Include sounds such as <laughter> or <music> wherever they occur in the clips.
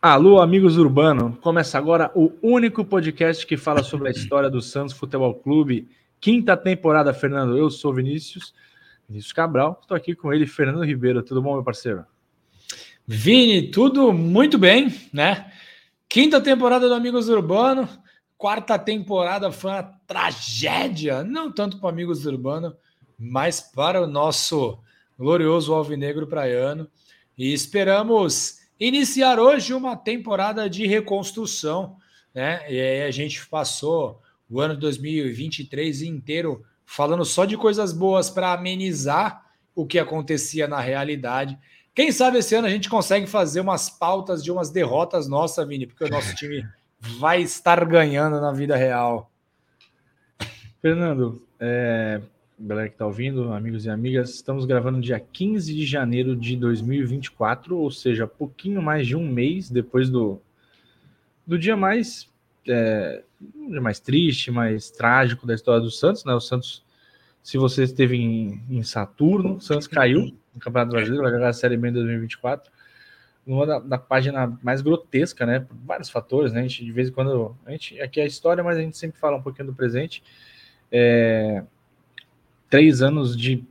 Alô, amigos urbano. Começa agora o único podcast que fala sobre a <laughs> história do Santos Futebol Clube. Quinta temporada, Fernando. Eu sou Vinícius, Vinícius Cabral. Estou aqui com ele, Fernando Ribeiro. Tudo bom, meu parceiro? Vini, tudo muito bem, né? Quinta temporada do Amigos Urbano. Quarta temporada foi uma tragédia, não tanto para Amigos Urbano, mas para o nosso glorioso Alvinegro Praiano. E esperamos iniciar hoje uma temporada de reconstrução, né? E a gente passou o ano 2023 inteiro falando só de coisas boas para amenizar o que acontecia na realidade. Quem sabe esse ano a gente consegue fazer umas pautas de umas derrotas nossas, Vini, porque o nosso time vai estar ganhando na vida real. Fernando, é, galera que está ouvindo, amigos e amigas, estamos gravando dia 15 de janeiro de 2024, ou seja, pouquinho mais de um mês depois do, do dia mais é, mais triste, mais trágico da história do Santos, né? O Santos, se você esteve em, em Saturno, o Santos caiu no Campeonato Brasileiro, vai jogar a Série B em 2024, numa da, da, página mais grotesca, né? Por vários fatores, né? A gente de vez em quando, a gente aqui é a história, mas a gente sempre fala um pouquinho do presente. É, três anos de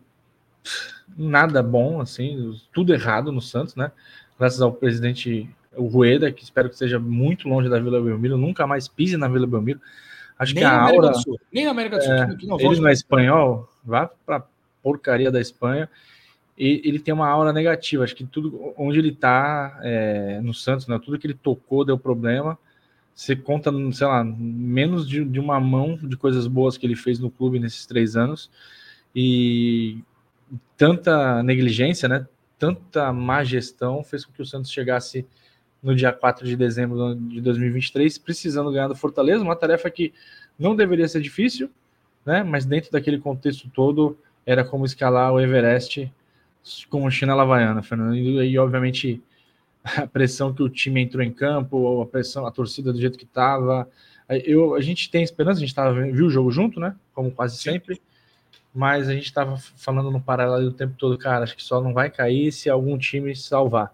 nada bom, assim, tudo errado no Santos, né? Graças ao presidente Rueda, que espero que seja muito longe da Vila Belmiro, nunca mais pise na Vila Belmiro. Acho nem que a América aura. Sul, nem na América do Sul, é, que não Ele não é espanhol, vá pra porcaria da Espanha. E ele tem uma aura negativa. Acho que tudo onde ele tá é, no Santos, né? Tudo que ele tocou deu problema. Você conta, sei lá, menos de, de uma mão de coisas boas que ele fez no clube nesses três anos e tanta negligência, né? Tanta má gestão fez com que o Santos chegasse no dia 4 de dezembro de 2023, precisando ganhar do Fortaleza, uma tarefa que não deveria ser difícil, né? Mas dentro daquele contexto todo, era como escalar o Everest com o chinela havaiana, Fernando. E, obviamente a pressão que o time entrou em campo, a pressão, a torcida do jeito que estava. Eu, a gente tem esperança, a gente tava, viu o jogo junto, né? Como quase sempre mas a gente estava falando no paralelo o tempo todo, cara, acho que só não vai cair se algum time salvar.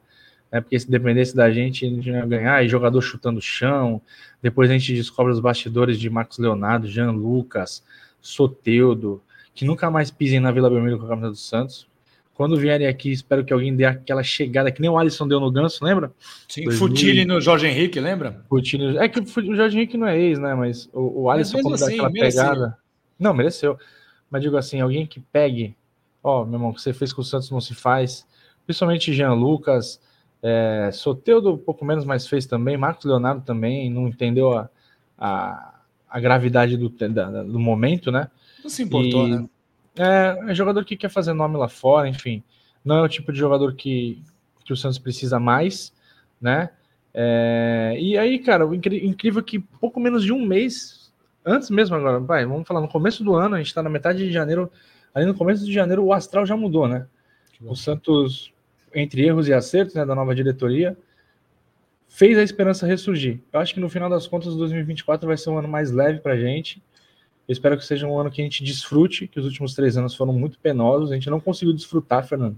Né? Porque se dependesse da gente, a gente ia ganhar, e jogador chutando o chão. Depois a gente descobre os bastidores de Marcos Leonardo, Jean Lucas, Soteudo, que nunca mais pisem na Vila Belmiro com a camisa do Santos. Quando vierem aqui, espero que alguém dê aquela chegada que nem o Alisson deu no Ganso, lembra? Sim, 2000... Futile no Jorge Henrique, lembra? Futile... É que o Jorge Henrique não é ex, né? Mas o, o Alisson, quando assim, dá aquela mereceu. pegada. Não, mereceu. Mas digo assim, alguém que pegue, ó, meu irmão, o que você fez com o Santos não se faz, principalmente Jean Lucas, é, Soteudo um pouco menos, mas fez também, Marcos Leonardo também, não entendeu a, a, a gravidade do, da, do momento, né? Não se importou, e, né? É, é jogador que quer fazer nome lá fora, enfim. Não é o tipo de jogador que, que o Santos precisa mais, né? É, e aí, cara, o incrível é que pouco menos de um mês antes mesmo agora, vai, vamos falar no começo do ano, a gente está na metade de janeiro, ali no começo de janeiro o astral já mudou, né? O Santos, entre erros e acertos né, da nova diretoria, fez a esperança ressurgir. Eu acho que no final das contas, 2024 vai ser um ano mais leve para a gente. Eu espero que seja um ano que a gente desfrute, que os últimos três anos foram muito penosos, a gente não conseguiu desfrutar, Fernando.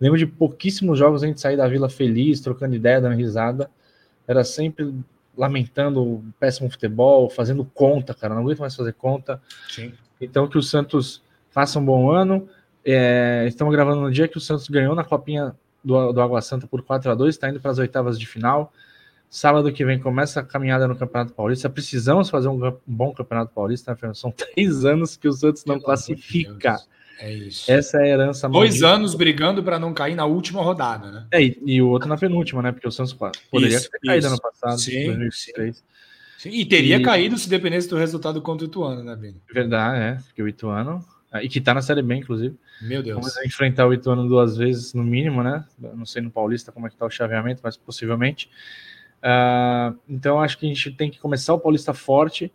Lembro de pouquíssimos jogos a gente sair da vila feliz, trocando ideia, dando risada. Era sempre lamentando o péssimo futebol, fazendo conta, cara. Não aguento mais fazer conta. Sim. Então, que o Santos faça um bom ano. É, estamos gravando no dia que o Santos ganhou na Copinha do, do Água Santa por 4 a 2 está indo para as oitavas de final. Sábado que vem começa a caminhada no Campeonato Paulista. Precisamos fazer um, um bom Campeonato Paulista, né, São <laughs> três anos que o Santos não classifica. É isso. Essa é a herança Dois maldita. anos brigando para não cair na última rodada, né? É, e, o outro na penúltima, né? Porque o Santos poderia isso, ter caído ano passado, sim, 2023. Sim. E teria e... caído se dependesse do resultado contra o Ituano, né, Bini? Verdade, é. Porque o Ituano. Ah, e que tá na Série B, inclusive. Meu Deus. Vamos enfrentar o Ituano duas vezes, no mínimo, né? Não sei no Paulista como é que tá o chaveamento, mas possivelmente. Uh, então acho que a gente tem que começar o Paulista forte.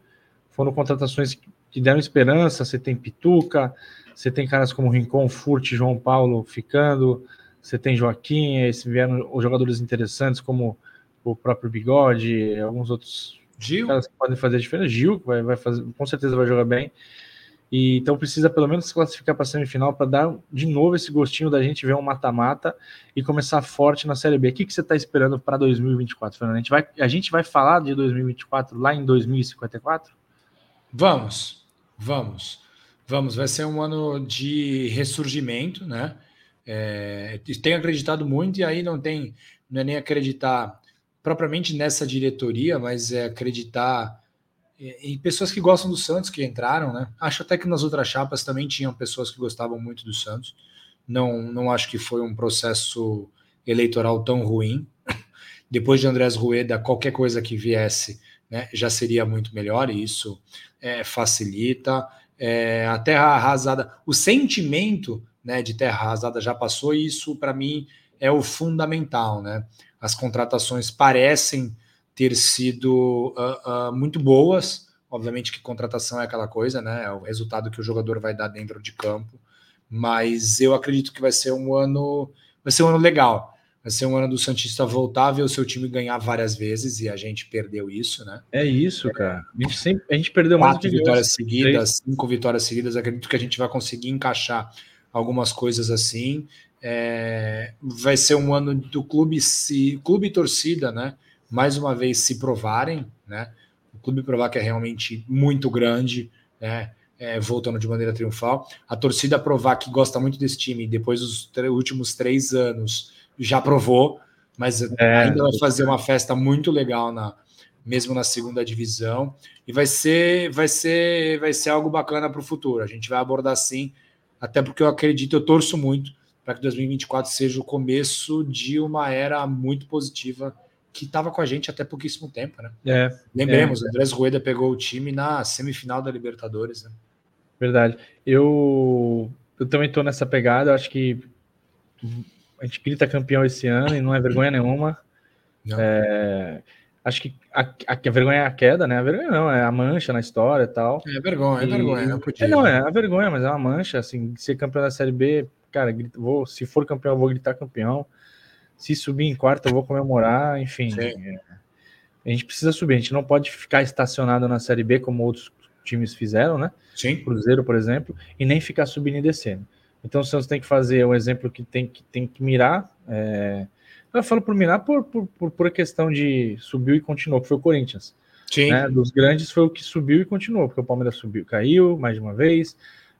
Foram contratações que deram esperança. Você tem Pituca, você tem caras como Rincon, Furt, João Paulo ficando, você tem Joaquim, se vieram os jogadores interessantes como o próprio Bigode, alguns outros Gil. caras que podem fazer a diferença. Gil, vai, vai fazer, com certeza vai jogar bem. E, então precisa pelo menos se classificar para a semifinal para dar de novo esse gostinho da gente ver um mata-mata e começar forte na Série B. O que, que você está esperando para 2024, Fernando? A gente, vai, a gente vai falar de 2024 lá em 2054? Vamos, vamos, vamos. Vai ser um ano de ressurgimento, né? É, tenho acreditado muito e aí não tem, não é nem acreditar propriamente nessa diretoria, mas é acreditar em pessoas que gostam do Santos que entraram, né? Acho até que nas outras chapas também tinham pessoas que gostavam muito do Santos. Não, não acho que foi um processo eleitoral tão ruim. Depois de Andrés Rueda, qualquer coisa que viesse né, já seria muito melhor, e isso é, facilita. É, a terra arrasada, o sentimento né, de terra arrasada já passou, e isso para mim é o fundamental. Né? As contratações parecem ter sido uh, uh, muito boas. Obviamente que contratação é aquela coisa, né? É o resultado que o jogador vai dar dentro de campo. Mas eu acredito que vai ser um ano, vai ser um ano legal. Vai ser um ano do Santista voltar, ver o seu time ganhar várias vezes e a gente perdeu isso, né? É isso, cara. A gente, sempre, a gente perdeu Quatro mais vitórias seguidas, três. cinco vitórias seguidas. Acredito que a gente vai conseguir encaixar algumas coisas assim. É, vai ser um ano do clube se clube e torcida, né? mais uma vez se provarem, né? O clube provar que é realmente muito grande, né? É, voltando de maneira triunfal. A torcida provar que gosta muito desse time depois dos últimos três anos já provou, mas é, ainda vai fazer uma festa muito legal na mesmo na segunda divisão e vai ser vai ser vai ser algo bacana para o futuro. A gente vai abordar sim, até porque eu acredito, eu torço muito para que 2024 seja o começo de uma era muito positiva que estava com a gente até pouquíssimo tempo, né? É, Lembremos, é. Andrés Rueda pegou o time na semifinal da Libertadores, né? Verdade. Eu, eu também estou nessa pegada, acho que a gente grita campeão esse ano e não é vergonha nenhuma. É, acho que a, a, a, vergonha é a queda, né? A vergonha não, é a mancha na história e tal. É vergonha, é vergonha, não podia. É, não, é a vergonha, mas é uma mancha, assim, ser campeão da Série B, cara, vou, se for campeão, eu vou gritar campeão. Se subir em quarto, eu vou comemorar, enfim. É, a gente precisa subir, a gente não pode ficar estacionado na Série B como outros times fizeram, né? Sim. Cruzeiro, por exemplo, e nem ficar subindo e descendo. Então o Santos tem que fazer um exemplo que tem que, tem que mirar. É... Eu falo por mirar por, por, por, por questão de subiu e continuou, que foi o Corinthians. Sim. Né? Dos grandes foi o que subiu e continuou, porque o Palmeiras subiu, caiu mais de uma vez,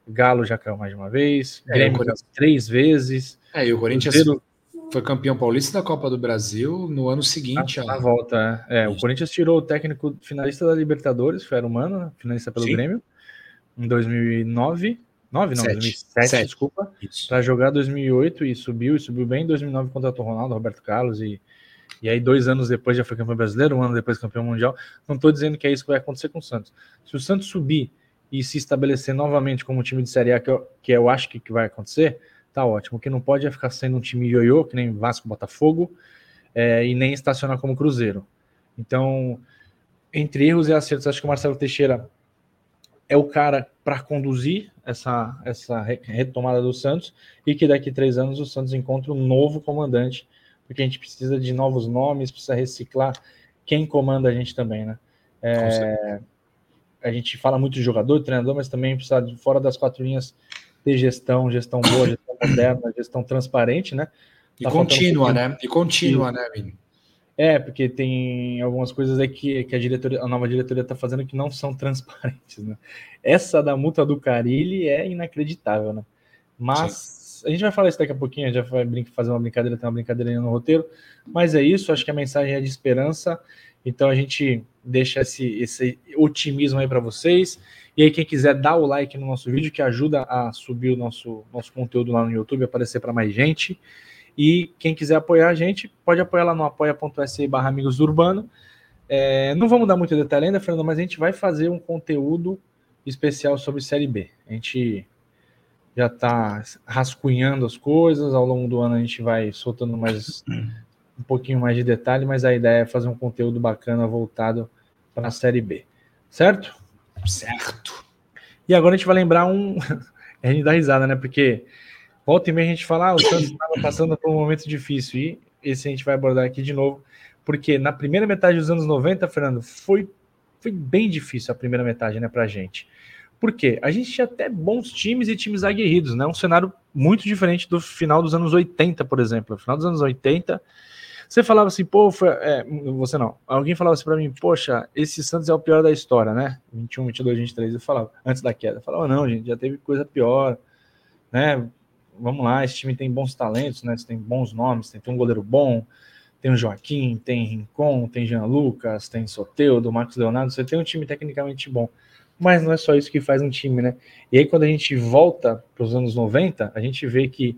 Galo já caiu mais de uma vez, é, Grêmio Corinthians... três vezes. É, e o Corinthians Cruzeiro foi campeão paulista da Copa do Brasil no ano seguinte. A, a volta, é. é. O Corinthians tirou o técnico finalista da Libertadores, foi Humano, né? finalista pelo Sim. Grêmio, em 2009. 9, não, Sete. 2007, Sete. desculpa. Para jogar 2008 e subiu, e subiu bem em 2009 contratou o Ronaldo, Roberto Carlos e e aí, dois anos depois, já foi campeão brasileiro, um ano depois, campeão mundial. Não estou dizendo que é isso que vai acontecer com o Santos. Se o Santos subir e se estabelecer novamente como time de Série A, que eu, que eu acho que, que vai acontecer, tá ótimo. O que não pode é ficar sendo um time ioiô, que nem Vasco Botafogo, é, e nem estacionar como Cruzeiro. Então, entre erros e acertos, acho que o Marcelo Teixeira é o cara para conduzir essa, essa retomada do Santos e que daqui a três anos o Santos encontre um novo comandante, porque a gente precisa de novos nomes, precisa reciclar quem comanda a gente também, né? É, a gente fala muito de jogador, de treinador, mas também precisa fora das quatro linhas ter gestão, gestão boa, gestão moderna, gestão transparente, né? Tá e contínua, um né? E contínua, e... né, Vini? É, porque tem algumas coisas aí que, a, diretoria, a nova diretoria está fazendo que não são <laughs> transparentes, né? Essa da multa do Carilli é inacreditável, né? Mas Sim. a gente vai falar isso daqui a pouquinho, a gente vai fazer uma brincadeira, tem uma brincadeira no roteiro, mas é isso, acho que a mensagem é de esperança, então a gente deixa esse, esse otimismo aí para vocês. E aí, quem quiser dar o like no nosso vídeo, que ajuda a subir o nosso, nosso conteúdo lá no YouTube, aparecer para mais gente. E quem quiser apoiar a gente, pode apoiar lá no apoia.se barra Amigos do Urbano. É, não vamos dar muito detalhe ainda, Fernando, mas a gente vai fazer um conteúdo especial sobre Série B. A gente já está rascunhando as coisas, ao longo do ano a gente vai soltando mais <clears throat> um pouquinho mais de detalhe, mas a ideia é fazer um conteúdo bacana voltado para a Série B. Certo? Certo. E agora a gente vai lembrar um. <laughs> a gente dá risada, né? Porque volta e meia a gente fala, ah, o Santos estava passando por um momento difícil. E esse a gente vai abordar aqui de novo. Porque na primeira metade dos anos 90, Fernando, foi, foi bem difícil a primeira metade, né, pra gente. Por quê? A gente tinha até bons times e times aguerridos, né? Um cenário muito diferente do final dos anos 80, por exemplo. No final dos anos 80, você falava assim, pô, foi, é, você não. Alguém falava assim para mim, poxa, esse Santos é o pior da história, né? 21, 22, 23, eu falava, antes da queda. Eu falava, não, gente, já teve coisa pior, né? Vamos lá, esse time tem bons talentos, né? Tem bons nomes, tem, tem um goleiro bom, tem o Joaquim, tem Rincon, tem Jean Lucas, tem Soteudo, Marcos Leonardo, você tem um time tecnicamente bom mas não é só isso que faz um time, né? E aí, quando a gente volta para os anos 90, a gente vê que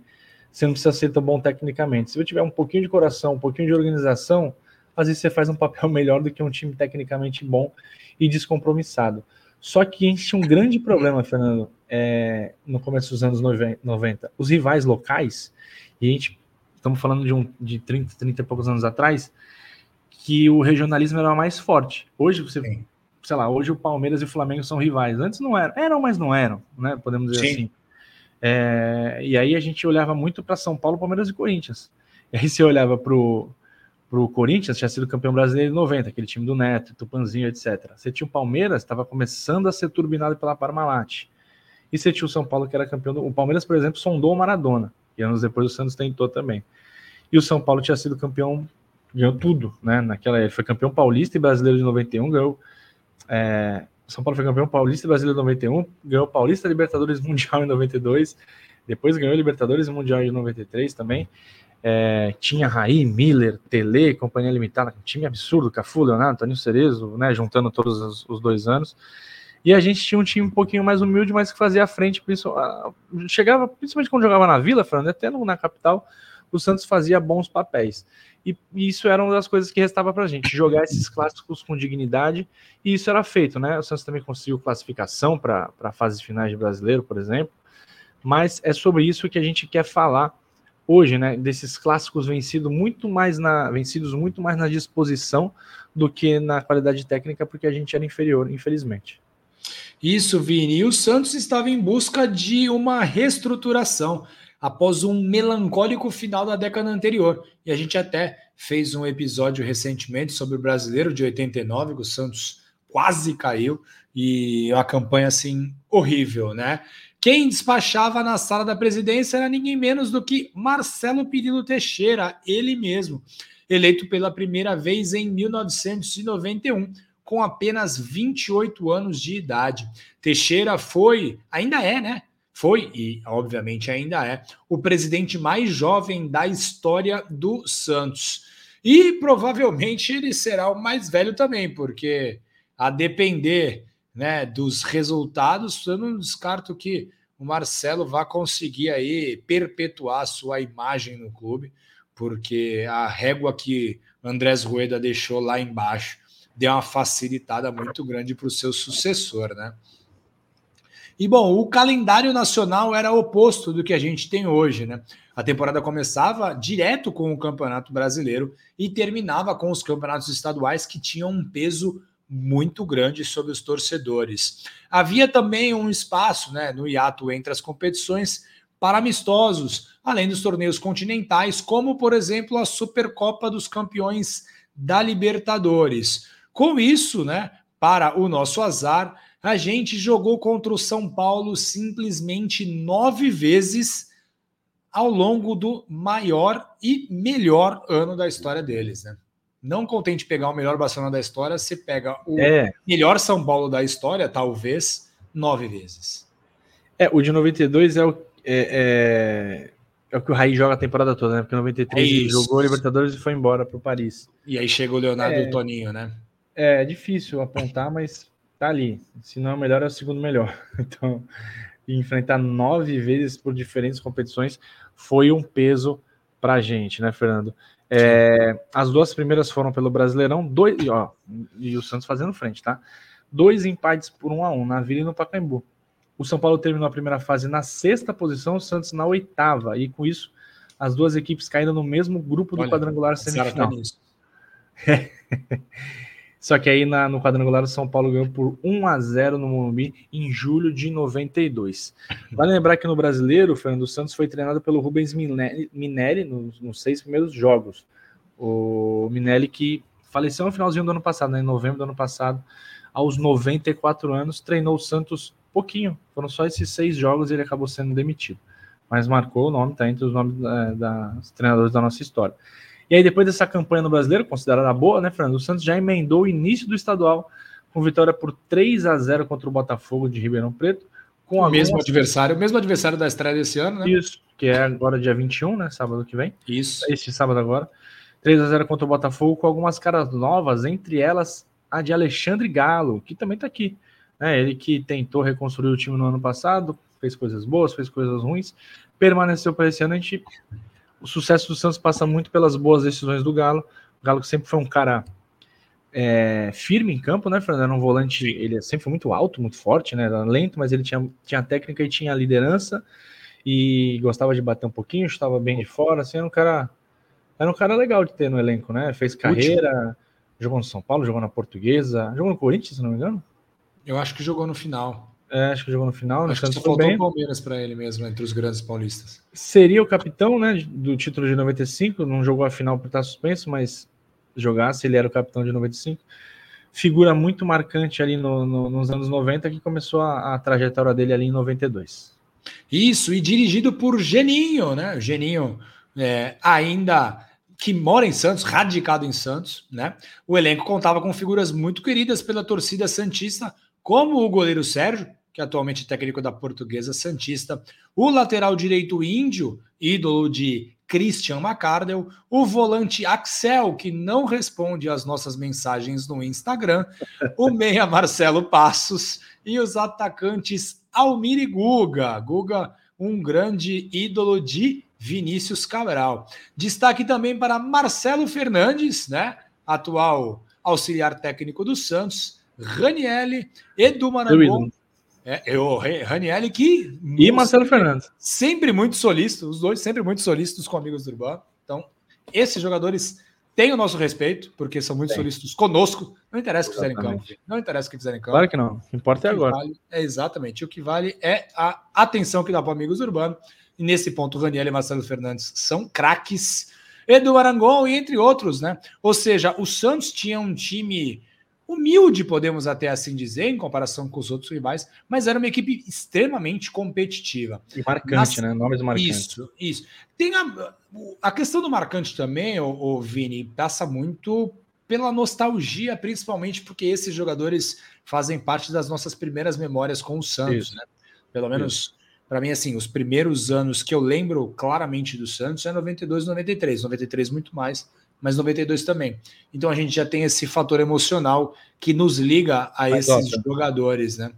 você não precisa ser tão bom tecnicamente. Se você tiver um pouquinho de coração, um pouquinho de organização, às vezes você faz um papel <laughs> melhor do que um time tecnicamente bom e descompromissado. Só que a gente tinha um grande problema, Fernando, é, no começo dos anos 90. Os rivais locais, e a gente estamos falando de, um, de 30, 30 e poucos anos atrás, que o regionalismo era mais forte. Hoje você Sim sei lá, hoje o Palmeiras e o Flamengo são rivais. Antes não eram, eram, mas não eram, né? Podemos dizer Sim. assim. É, e aí a gente olhava muito para São Paulo, Palmeiras e Corinthians. E aí você olhava para o Corinthians, tinha sido campeão brasileiro em 90, aquele time do Neto, Tupanzinho, etc. Você tinha o Palmeiras, estava começando a ser turbinado pela Parmalat. E você tinha o São Paulo, que era campeão. Do... O Palmeiras, por exemplo, sondou o Maradona. E anos depois o Santos tentou também. E o São Paulo tinha sido campeão, ganhou tudo, né? Naquela, ele foi campeão paulista e brasileiro de 91, ganhou é, São Paulo foi campeão paulista brasileiro em 91, ganhou Paulista Libertadores Mundial <laughs> em 92, depois ganhou Libertadores Mundial em 93 também. É, tinha Raí, Miller, Tele, Companhia Limitada, um time absurdo, Cafu, Leonardo, Toninho Cerezo, né, juntando todos os, os, dois anos. E a gente tinha um time um pouquinho mais humilde, mas que fazia a frente, chegava, principalmente quando jogava na Vila, Fernando, até no, na capital, o Santos fazia bons papéis. E, isso era uma das coisas que restava para a gente, jogar esses clássicos com dignidade, e isso era feito, né? O Santos também conseguiu classificação para fases finais de brasileiro, por exemplo, mas é sobre isso que a gente quer falar hoje, né? Desses clássicos vencidos muito mais na, vencidos muito mais na disposição do que na qualidade técnica, porque a gente era inferior, infelizmente. Isso, Vini. E o Santos estava em busca de uma reestruturação após um melancólico final da década anterior. E a gente até fez um episódio recentemente sobre o brasileiro de 89, que o Santos quase caiu e uma campanha assim horrível, né? Quem despachava na sala da presidência era ninguém menos do que Marcelo Pirillo Teixeira, ele mesmo, eleito pela primeira vez em 1991, com apenas 28 anos de idade. Teixeira foi, ainda é, né? Foi, e obviamente ainda é, o presidente mais jovem da história do Santos. E provavelmente ele será o mais velho também, porque a depender né, dos resultados, eu não descarto que o Marcelo vá conseguir aí perpetuar sua imagem no clube, porque a régua que Andrés Rueda deixou lá embaixo deu uma facilitada muito grande para o seu sucessor, né? E bom, o calendário nacional era oposto do que a gente tem hoje, né? A temporada começava direto com o Campeonato Brasileiro e terminava com os campeonatos estaduais que tinham um peso muito grande sobre os torcedores. Havia também um espaço, né, no hiato entre as competições para amistosos, além dos torneios continentais, como por exemplo a Supercopa dos Campeões da Libertadores. Com isso, né, para o nosso azar, a gente jogou contra o São Paulo simplesmente nove vezes ao longo do maior e melhor ano da história deles, né? Não contente pegar o melhor Barcelona da história, você pega o é. melhor São Paulo da história, talvez, nove vezes. É, o de 92 é o, é, é, é o que o Raí joga a temporada toda, né? Porque 93 é ele jogou Libertadores e foi embora para o Paris. E aí chega o Leonardo e o é. Toninho, né? É difícil apontar, mas tá ali. Se não é o melhor, é o segundo melhor. <laughs> Então, enfrentar nove vezes por diferentes competições foi um peso para a gente, né, Fernando? É, as duas primeiras foram pelo Brasileirão, dois, ó, e o Santos fazendo frente, tá? Dois empates por um a um na Vila e no Pacaembu. O São Paulo terminou a primeira fase na sexta posição, o Santos na oitava, e com isso as duas equipes caíram no mesmo grupo do Olha, quadrangular semifinal. <laughs> Só que aí na, no quadrangular o São Paulo ganhou por 1 a 0 no Morumbi em julho de 92. <laughs> Vale lembrar que no brasileiro, o Fernando Santos foi treinado pelo Rubens Minelli, nos, nos, seis primeiros jogos. O Minelli que faleceu no finalzinho do ano passado, né, em novembro do ano passado, aos 94 anos, treinou o Santos pouquinho. Foram só esses seis jogos e ele acabou sendo demitido. Mas marcou o nome, tá entre os nomes da, das treinadores da nossa história. E aí, depois dessa campanha no brasileiro, considerada boa, né, Fernando? O Santos já emendou o início do estadual com vitória por 3 a 0 contra o Botafogo de Ribeirão Preto. Com o mesmo adversário, o mesmo adversário da estreia desse ano, né? Isso, que é agora dia 21, né? Sábado que vem. Isso. Este sábado agora. 3 a 0 contra o Botafogo, com algumas caras novas, entre elas a de Alexandre Galo, que também está aqui. Né? Ele que tentou reconstruir o time no ano passado, fez coisas boas, fez coisas ruins, permaneceu para esse ano. A gente, o sucesso do Santos passa muito pelas boas decisões do Galo. O Galo que sempre foi um cara é, firme em campo, né, Fernando? Era um volante, ele sempre foi muito alto, muito forte, né? Era lento, mas ele tinha, tinha técnica e tinha liderança e gostava de bater um pouquinho, estava bem de fora, assim, era um cara era um cara legal de ter no elenco, né? Fez carreira, Último. jogou no São Paulo, jogou na Portuguesa, jogou no Corinthians, se não me engano. Eu acho que jogou no final. É, acho que jogou no final. Acho que só faltou bem. o Palmeiras para ele mesmo, entre os grandes paulistas. Seria o capitão, né, do título de 95, não jogou a final por estar suspenso, mas jogasse, ele era o capitão de 95. Figura muito marcante ali no, no, nos anos 90, que começou a, a trajetória dele ali em 92. Isso, e dirigido por Geninho, né? Geninho é, ainda que mora em Santos, radicado em Santos, né? O elenco contava com figuras muito queridas pela torcida santista, como o goleiro Sérgio, que é atualmente é técnico da Portuguesa Santista, o lateral direito Índio, ídolo de Christian McCardell, o volante Axel, que não responde às nossas mensagens no Instagram, o meia Marcelo Passos e os atacantes Almir e Guga. Guga, um grande ídolo de Vinícius Cabral. Destaque também para Marcelo Fernandes, né? Atual auxiliar técnico do Santos, Ranielli, Edu Marangon. É, eu, Ranielli que. E Marcelo Fernandes. Sempre muito solícito, os dois sempre muito solícitos com amigos do Urbano. Então, esses jogadores têm o nosso respeito, porque são muito Tem. solícitos conosco. Não interessa o que fizerem em campo. Não interessa o que fizerem em campo. Claro que não. O que importa é agora. Vale, é exatamente. O que vale é a atenção que dá para amigos do Urbano. E nesse ponto, Raniel e Marcelo Fernandes são craques. Edu Arangon e entre outros, né? Ou seja, o Santos tinha um time humilde, podemos até assim dizer, em comparação com os outros rivais, mas era uma equipe extremamente competitiva. E marcante, né? Nomes marcantes. Isso, isso. Tem a, a questão do marcante também, o, o Vini, passa muito pela nostalgia, principalmente porque esses jogadores fazem parte das nossas primeiras memórias com o Santos, isso. né? Pelo menos para mim, assim, os primeiros anos que eu lembro claramente do Santos é 92, 93. 93 muito mais, mas 92 também. Então a gente já tem esse fator emocional que nos liga a mas, esses ó, jogadores, né?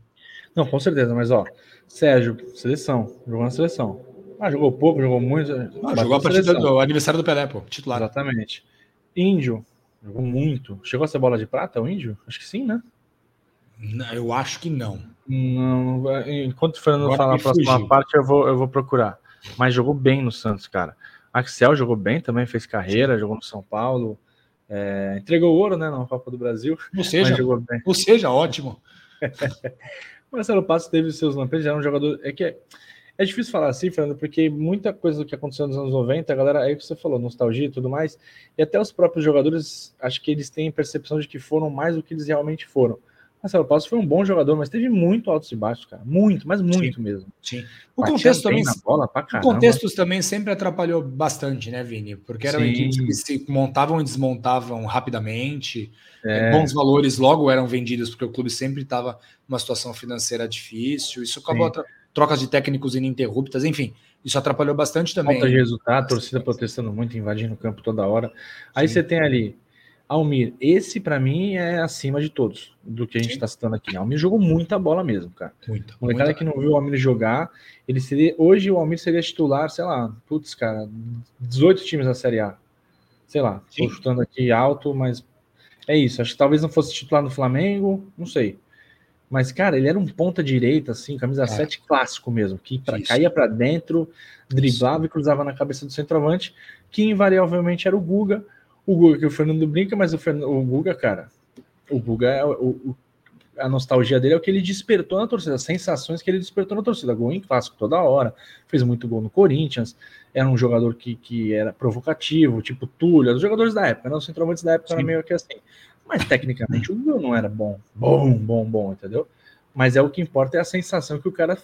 Não, com certeza, mas ó, Sérgio, seleção, jogou na seleção. Ah, jogou pouco, jogou muito. Ah, jogou a partir do aniversário do Pelé, pô, titular. Exatamente. Índio, jogou muito. Chegou a ser bola de prata, o Índio? Acho que sim, né? Não, eu acho que não. Não, enquanto o Fernando falar a próxima fugir. parte, eu vou, eu vou procurar. Mas jogou bem no Santos, cara. Axel jogou bem também, fez carreira, jogou no São Paulo. É, entregou ouro, né, na Copa do Brasil. Ou seja, ou seja, ótimo. <laughs> Marcelo Passos teve seus lampejos, era um jogador. É que é, é, difícil falar assim, Fernando, porque muita coisa do que aconteceu nos anos 90, a galera, aí que você falou, nostalgia e tudo mais, e até os próprios jogadores, acho que eles têm percepção de que foram mais do que eles realmente foram. Marcelo Passos foi um bom jogador, mas teve muito altos e baixos, cara. Muito, mas muito sim, mesmo. Sim. O contexto também. Bola o contexto também sempre atrapalhou bastante, né, Vini? Porque eram sim. equipes que se montavam e desmontavam rapidamente. É. Bons valores logo eram vendidos, porque o clube sempre estava numa situação financeira difícil. Isso acabou trocas de técnicos ininterruptas, enfim. Isso atrapalhou bastante também. Falta de resultado, torcida protestando muito, invadindo o campo toda hora. Aí sim. você tem ali Almir, esse para mim é acima de todos do que a gente está citando aqui. Almir jogou muita bola mesmo, cara. Muita. O cara que não viu o Almir jogar, ele seria hoje o Almir seria titular, sei lá, putz, cara, 18 times na Série A. Sei lá, estou chutando aqui alto, mas é isso. Acho que talvez não fosse titular no Flamengo, não sei. Mas, cara, ele era um ponta direita, assim, camisa é. 7 clássico mesmo, que pra, caía para dentro, driblava isso. e cruzava na cabeça do centroavante, que invariavelmente era o Guga o Guga que o Fernando brinca, mas o, Fernando, o Guga, cara, o Guga, é o, o, a nostalgia dele é o que ele despertou na torcida, as sensações que ele despertou na torcida. Gol em clássico toda hora, fez muito gol no Corinthians, era um jogador que, que era provocativo, tipo Túlio, os jogadores da época, né? Os centroavantes da época Sim. era meio que assim. Mas tecnicamente o Guga não era bom, bom, bom, bom, entendeu? Mas é o que importa é a sensação que o cara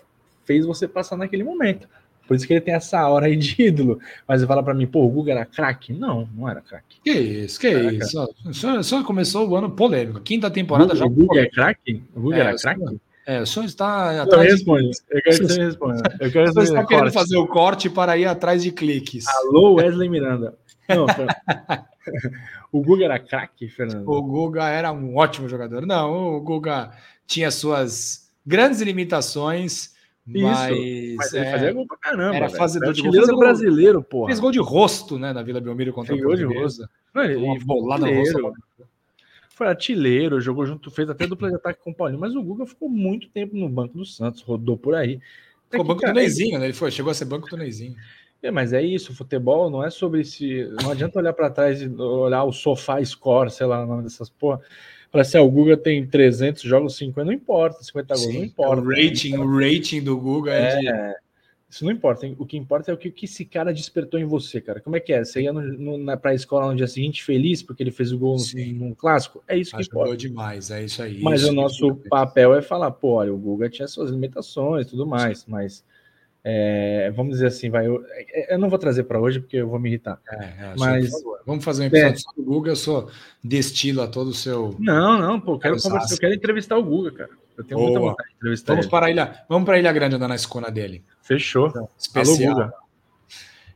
fez você passar naquele momento. Por isso que ele tem essa aura aí de ídolo. Mas você fala para mim, pô, o Guga era craque? Não, não era craque. Que isso, que era isso. Só, só, começou o ano polêmico. Quinta temporada já. O Guga é craque? O Guga é, era craque? É, o senhor está atrás. Eu respondo. De... Eu quero que você responda. Eu quero você está querendo fazer o corte para ir atrás de cliques. Alô, Wesley Miranda. Não, <laughs> o Guga era craque, Fernando? O Guga era um ótimo jogador. Não, o Guga tinha suas grandes limitações, mas, mas ele é, fazia gol pra caramba. Era fazedor de gol. do brasileiro, porra. Fez gol de rosto, né, na Vila Belmiro contra Fez o Portuguesa. de rosto. Não, ele, uma bolada no rosto foi artilheiro, jogou junto, fez até dupla de ataque com o Paulinho, mas o Guga ficou muito tempo no banco do Santos, rodou por aí. Ficou banco cara, do Neizinho, né? Ele foi, chegou a ser banco do Neizinho. É, mas é isso, futebol não é sobre se. Não adianta olhar para trás e olhar o sofá score, sei lá, o nome dessas porra. Para se ah, o Guga tem 300 jogos, 50, não importa, 50 gols, não importa. O rating, o rating do Guga é, é de... Isso não importa. O que importa é o que, que esse cara despertou em você, cara. Como é que é? Você ia no, no, na, pra escola no dia seguinte feliz porque ele fez o gol no clássico? É isso que Ajudou importa. demais, é isso aí. Mas isso o nosso papel é falar, pô, olha, o Guga tinha suas limitações e tudo mais, Sim. mas é, vamos dizer assim, vai. Eu, eu não vou trazer para hoje porque eu vou me irritar. É, é, mas vamos fazer um episódio é. do Guga. Eu sou destilo a todo o seu. Não, não, pô, quero conversar, eu quero entrevistar o Guga, cara. Eu tenho Boa. muita vontade de entrevistar vamos ele. Para a ilha, vamos para a Ilha Grande andar na escuna dele. Fechou. Então, especial. Alô, Guga.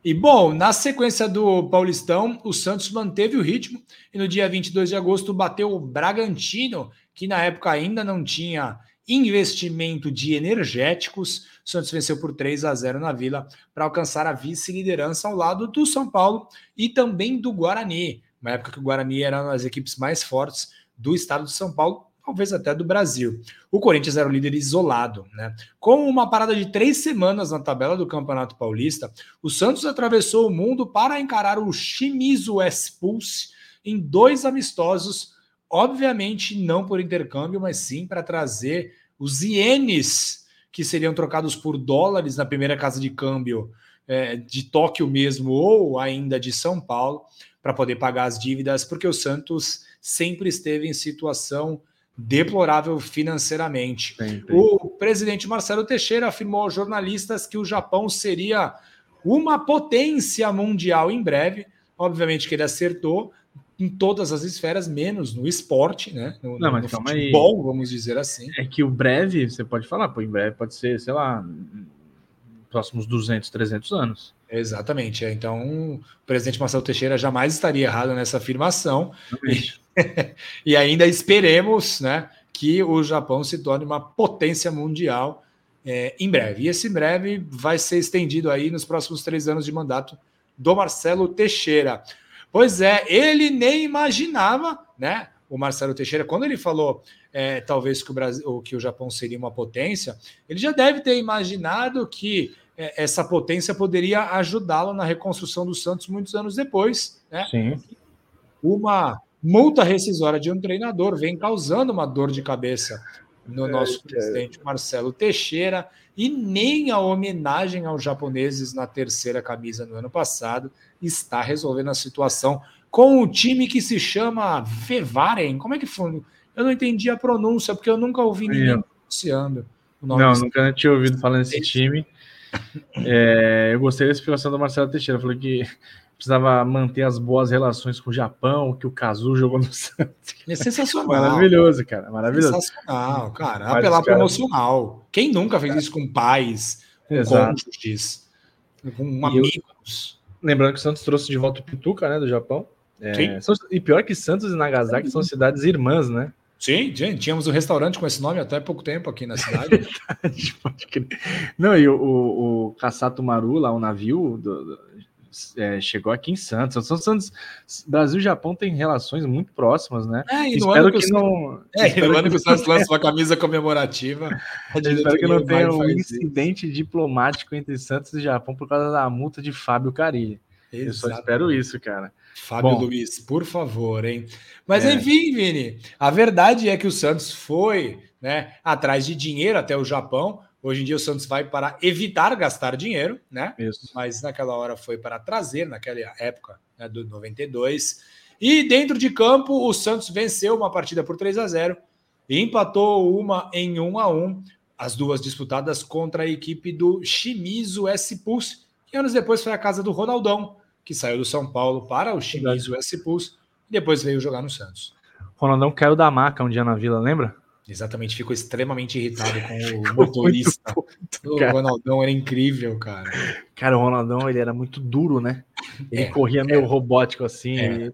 E bom, na sequência do Paulistão, o Santos manteve o ritmo e no dia 22 de agosto bateu o Bragantino, que na época ainda não tinha investimento de energéticos. O Santos venceu por 3 a 0 na Vila para alcançar a vice-liderança ao lado do São Paulo e também do Guarani. Uma época que o Guarani era uma das equipes mais fortes do estado de São Paulo, talvez até do Brasil. O Corinthians era o líder isolado, né? Com uma parada de três semanas na tabela do Campeonato Paulista, o Santos atravessou o mundo para encarar o Shimizu S-Pulse em dois amistosos Obviamente, não por intercâmbio, mas sim para trazer os ienes que seriam trocados por dólares na primeira casa de câmbio é, de Tóquio mesmo ou ainda de São Paulo para poder pagar as dívidas, porque o Santos sempre esteve em situação deplorável financeiramente. Sempre. O presidente Marcelo Teixeira afirmou aos jornalistas que o Japão seria uma potência mundial em breve. Obviamente que ele acertou, em todas as esferas, menos no esporte, né? No, não, mas no calma futebol, aí. vamos dizer assim. É que o breve, você pode falar, pô, em breve pode ser, sei lá, próximos 200, 300 anos. Exatamente. É. Então, o presidente Marcelo Teixeira jamais estaria errado nessa afirmação. E, <laughs> e, ainda esperemos, né, que o Japão se torne uma potência mundial é, em breve. E esse breve vai ser estendido aí nos próximos três anos de mandato do Marcelo Teixeira. Pois é, ele nem imaginava, né? O Marcelo Teixeira, quando ele falou é, talvez que o Brasil, que o Japão seria uma potência, ele já deve ter imaginado que é, essa potência poderia ajudá-lo na reconstrução do Santos muitos anos depois, né? Sim. Uma multa rescisória de um treinador vem causando uma dor de cabeça no é, nosso é, presidente Marcelo Teixeira e nem a homenagem aos japoneses na terceira camisa no ano passado está resolvendo a situação com o time que se chama Vevaren. Como é que foi? Eu não entendi a pronúncia, porque eu nunca ouvi ninguém pronunciando o nome. Não, nunca tinha ouvido falar nesse time. <laughs> É, eu gostei da explicação do Marcelo Teixeira. Falou que precisava manter as boas relações com o Japão, que o Kazu jogou no <laughs> Santos. É sensacional. Maravilhoso, cara. Maravilhoso. Sensacional, cara. Apelar para emocional. Quem nunca fez isso com pais, com cônjuges, com amigos? lembrando que o Santos trouxe de volta o Pituca, né, do Japão. É, são, e pior que Santos e Nagasaki são cidades irmãs, né? Sim, sim, tínhamos um restaurante com esse nome até pouco tempo aqui na <laughs> cidade. Não, e o, o, o Kassato Maru, lá, o navio, do, do, é, chegou aqui em Santos. São Santos, Brasil e Japão têm relações muito próximas, né? É, e no espero ano que, que não. É, no ano que o Santos lança uma camisa comemorativa. <laughs> espero que não tenha um incidente isso. diplomático entre Santos e Japão por causa da multa de Fábio Carilli. Eu só espero isso, cara. Fábio Bom, Luiz, por favor, hein? Mas é. enfim, Vini, a verdade é que o Santos foi né, atrás de dinheiro até o Japão Hoje em dia o Santos vai para evitar gastar dinheiro, né? Isso. Mas naquela hora foi para trazer, naquela época né, do 92. E dentro de campo, o Santos venceu uma partida por 3 a 0 e empatou uma em 1 a 1 as duas disputadas contra a equipe do Shimizu S-Pulse, que anos depois foi a casa do Ronaldão, que saiu do São Paulo para o Shimizu S-Pulse e depois veio jogar no Santos. Ronaldão caiu da maca um dia na vila, lembra? Exatamente, ficou extremamente irritado com o motorista. o Ronaldão era incrível, cara. Cara, o Ronaldão ele era muito duro, né? Ele é, corria meio é. robótico assim. É. Ele...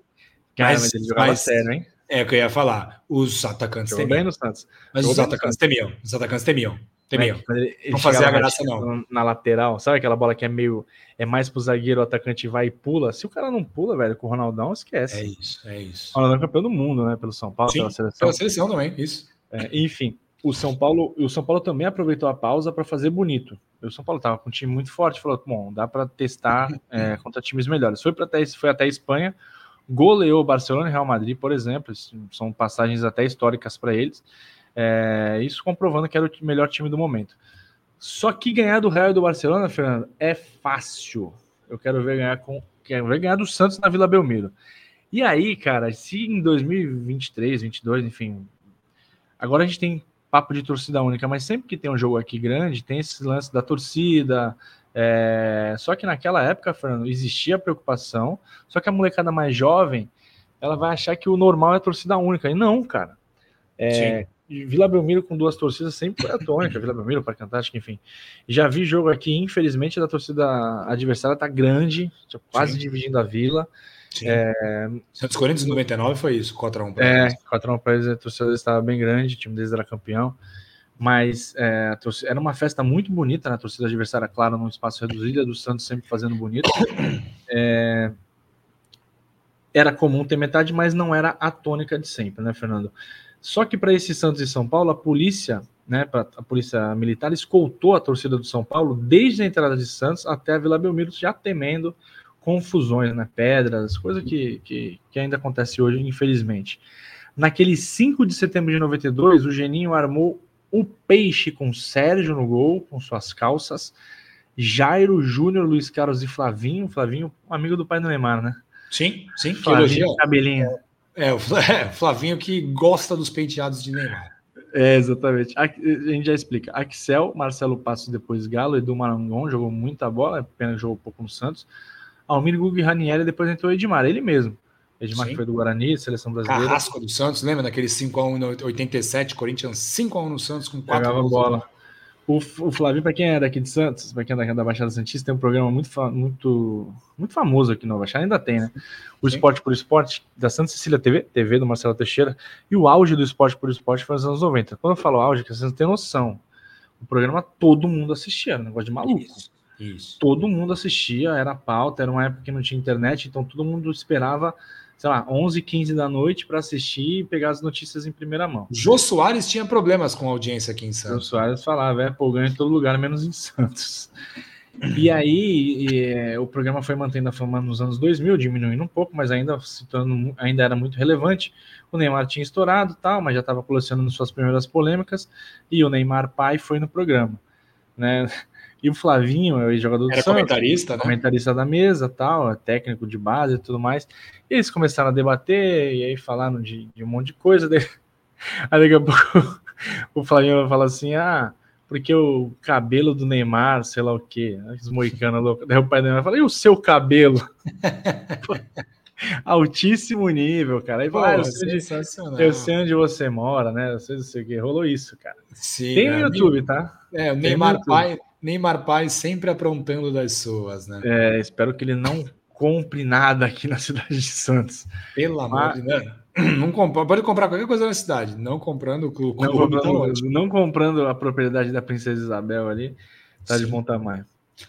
Cara, mas, mas ele jogava mas, sério, hein? É o que eu ia falar. Os atacantes temiam. No Santos. Mas os atacantes temiam. Os atacantes temiam. Temiam. não fazia a graça, não. Na lateral, sabe aquela bola que é meio. É mais pro zagueiro, o atacante vai e pula. Se o cara não pula, velho, com o Ronaldão, esquece. É isso, é isso. O Ronaldão é campeão do mundo, né? Pelo São Paulo, Sim, pela seleção. Pela seleção também, isso. É, enfim, o São Paulo, o São Paulo também aproveitou a pausa para fazer bonito. O São Paulo estava com um time muito forte, falou: bom, dá para testar <laughs> é, contra times melhores. Foi, até, foi até a Espanha, goleou Barcelona e Real Madrid, por exemplo, são passagens até históricas para eles. É, isso comprovando que era o melhor time do momento. Só que ganhar do Real e do Barcelona, Fernando, é fácil. Eu quero ver ganhar com, quero ver ganhar do Santos na Vila Belmiro. E aí, cara, se em 2023, 2022, enfim, agora a gente tem papo de torcida única, mas sempre que tem um jogo aqui grande, tem esse lance da torcida, é... Só que naquela época, Fernando, existia preocupação. Só que a molecada mais jovem, ela vai achar que o normal é torcida única. E não, cara. É... Vila Belmiro com duas torcidas sempre foi a tônica. Vila Belmiro, Parque Antártico, enfim. Já vi jogo aqui, infelizmente, da torcida adversária tá grande, quase Sim. dividindo a vila. É... Santos Corinthians 99 foi isso, 4x1 É, 4x1 para eles, a torcida estava bem grande, o time deles era campeão mas é, torcida, era uma festa muito bonita na né? torcida adversária, claro, num espaço reduzido, do Santos sempre fazendo bonito. É, era comum ter metade, mas não era a tônica de sempre, né, Fernando? Só que para esse Santos e São Paulo, a polícia, né, a polícia militar escoltou a torcida do São Paulo desde a entrada de Santos até a Vila Belmiro, já temendo confusões, né, pedras, coisa que, que, que ainda acontece hoje, infelizmente. Naquele 5 de setembro de 92, o Geninho armou o Peixe com Sérgio no gol, com suas calças. Jairo Júnior, Luiz Carlos e Flavinho. Flavinho, amigo do pai do Neymar, né? Sim, sim. Flavinho, cabelinho. É, o <laughs> é, Flavinho que gosta dos penteados de Neymar. É, exatamente. A, gente já explica. Axel, Marcelo Passos, depois Galo, Edu Marangon jogou muita bola, pena que jogou pouco no Santos. Almir Gugu e Ranieri, depois entrou Edmar, ele mesmo. Edmar que foi do Guarani, seleção brasileira. Carrasco do Santos, lembra daquele 5x1 no 87, Corinthians 5x1 no Santos com 4 Pegava gols. bola. O, o Flavio, para quem é daqui de Santos, para quem é da Baixada Santista, tem um programa muito, muito, muito famoso aqui no Baixada, ainda tem, né? O Sim. Esporte por Esporte, da Santa Cecília TV, TV do Marcelo Teixeira, e o auge do Esporte por Esporte foi nos anos 90. Quando eu falo auge, que vocês não têm noção, o programa todo mundo assistia, um negócio de maluco. Isso, isso. Todo mundo assistia, era pauta, era uma época que não tinha internet, então todo mundo esperava sei lá, 11, 15 da noite para assistir e pegar as notícias em primeira mão. Jô Soares tinha problemas com a audiência aqui em Santos. Jô Soares falava, é, pô, ganha em todo lugar, menos em <laughs> Santos. E aí, e, é, o programa foi mantendo a fama nos anos 2000, diminuindo um pouco, mas ainda se tornando, ainda era muito relevante. O Neymar tinha estourado, tal, mas já estava colecionando suas primeiras polêmicas, e o Neymar pai foi no programa, né? E o Flavinho, é o jogador do Era Santos, comentarista, né? Comentarista da mesa, tal, é técnico de base e tudo mais. E eles começaram a debater e aí falaram de, de um monte de coisa. <laughs> Daí, aí daqui a pouco <laughs> o Flavinho fala assim: ah, porque o cabelo do Neymar, sei lá o quê, os moicanos loucos. Daí o pai do Neymar fala: e o seu cabelo? <laughs> Altíssimo nível, cara. Aí fala, ah, eu, sei onde, eu sei onde você mora, né? Eu sei, não sei o que. Rolou isso, cara. Sim, Tem no YouTube, tá? É, o Neymar pai Neymar Pai sempre aprontando das suas, né? É, espero que ele não compre nada aqui na cidade de Santos. Pelo amor de Deus. <clears throat> Não compra, pode comprar qualquer coisa na cidade, não comprando o clube. Não, comprando, não comprando a propriedade da Princesa Isabel ali, tá Sim. de bom tamanho.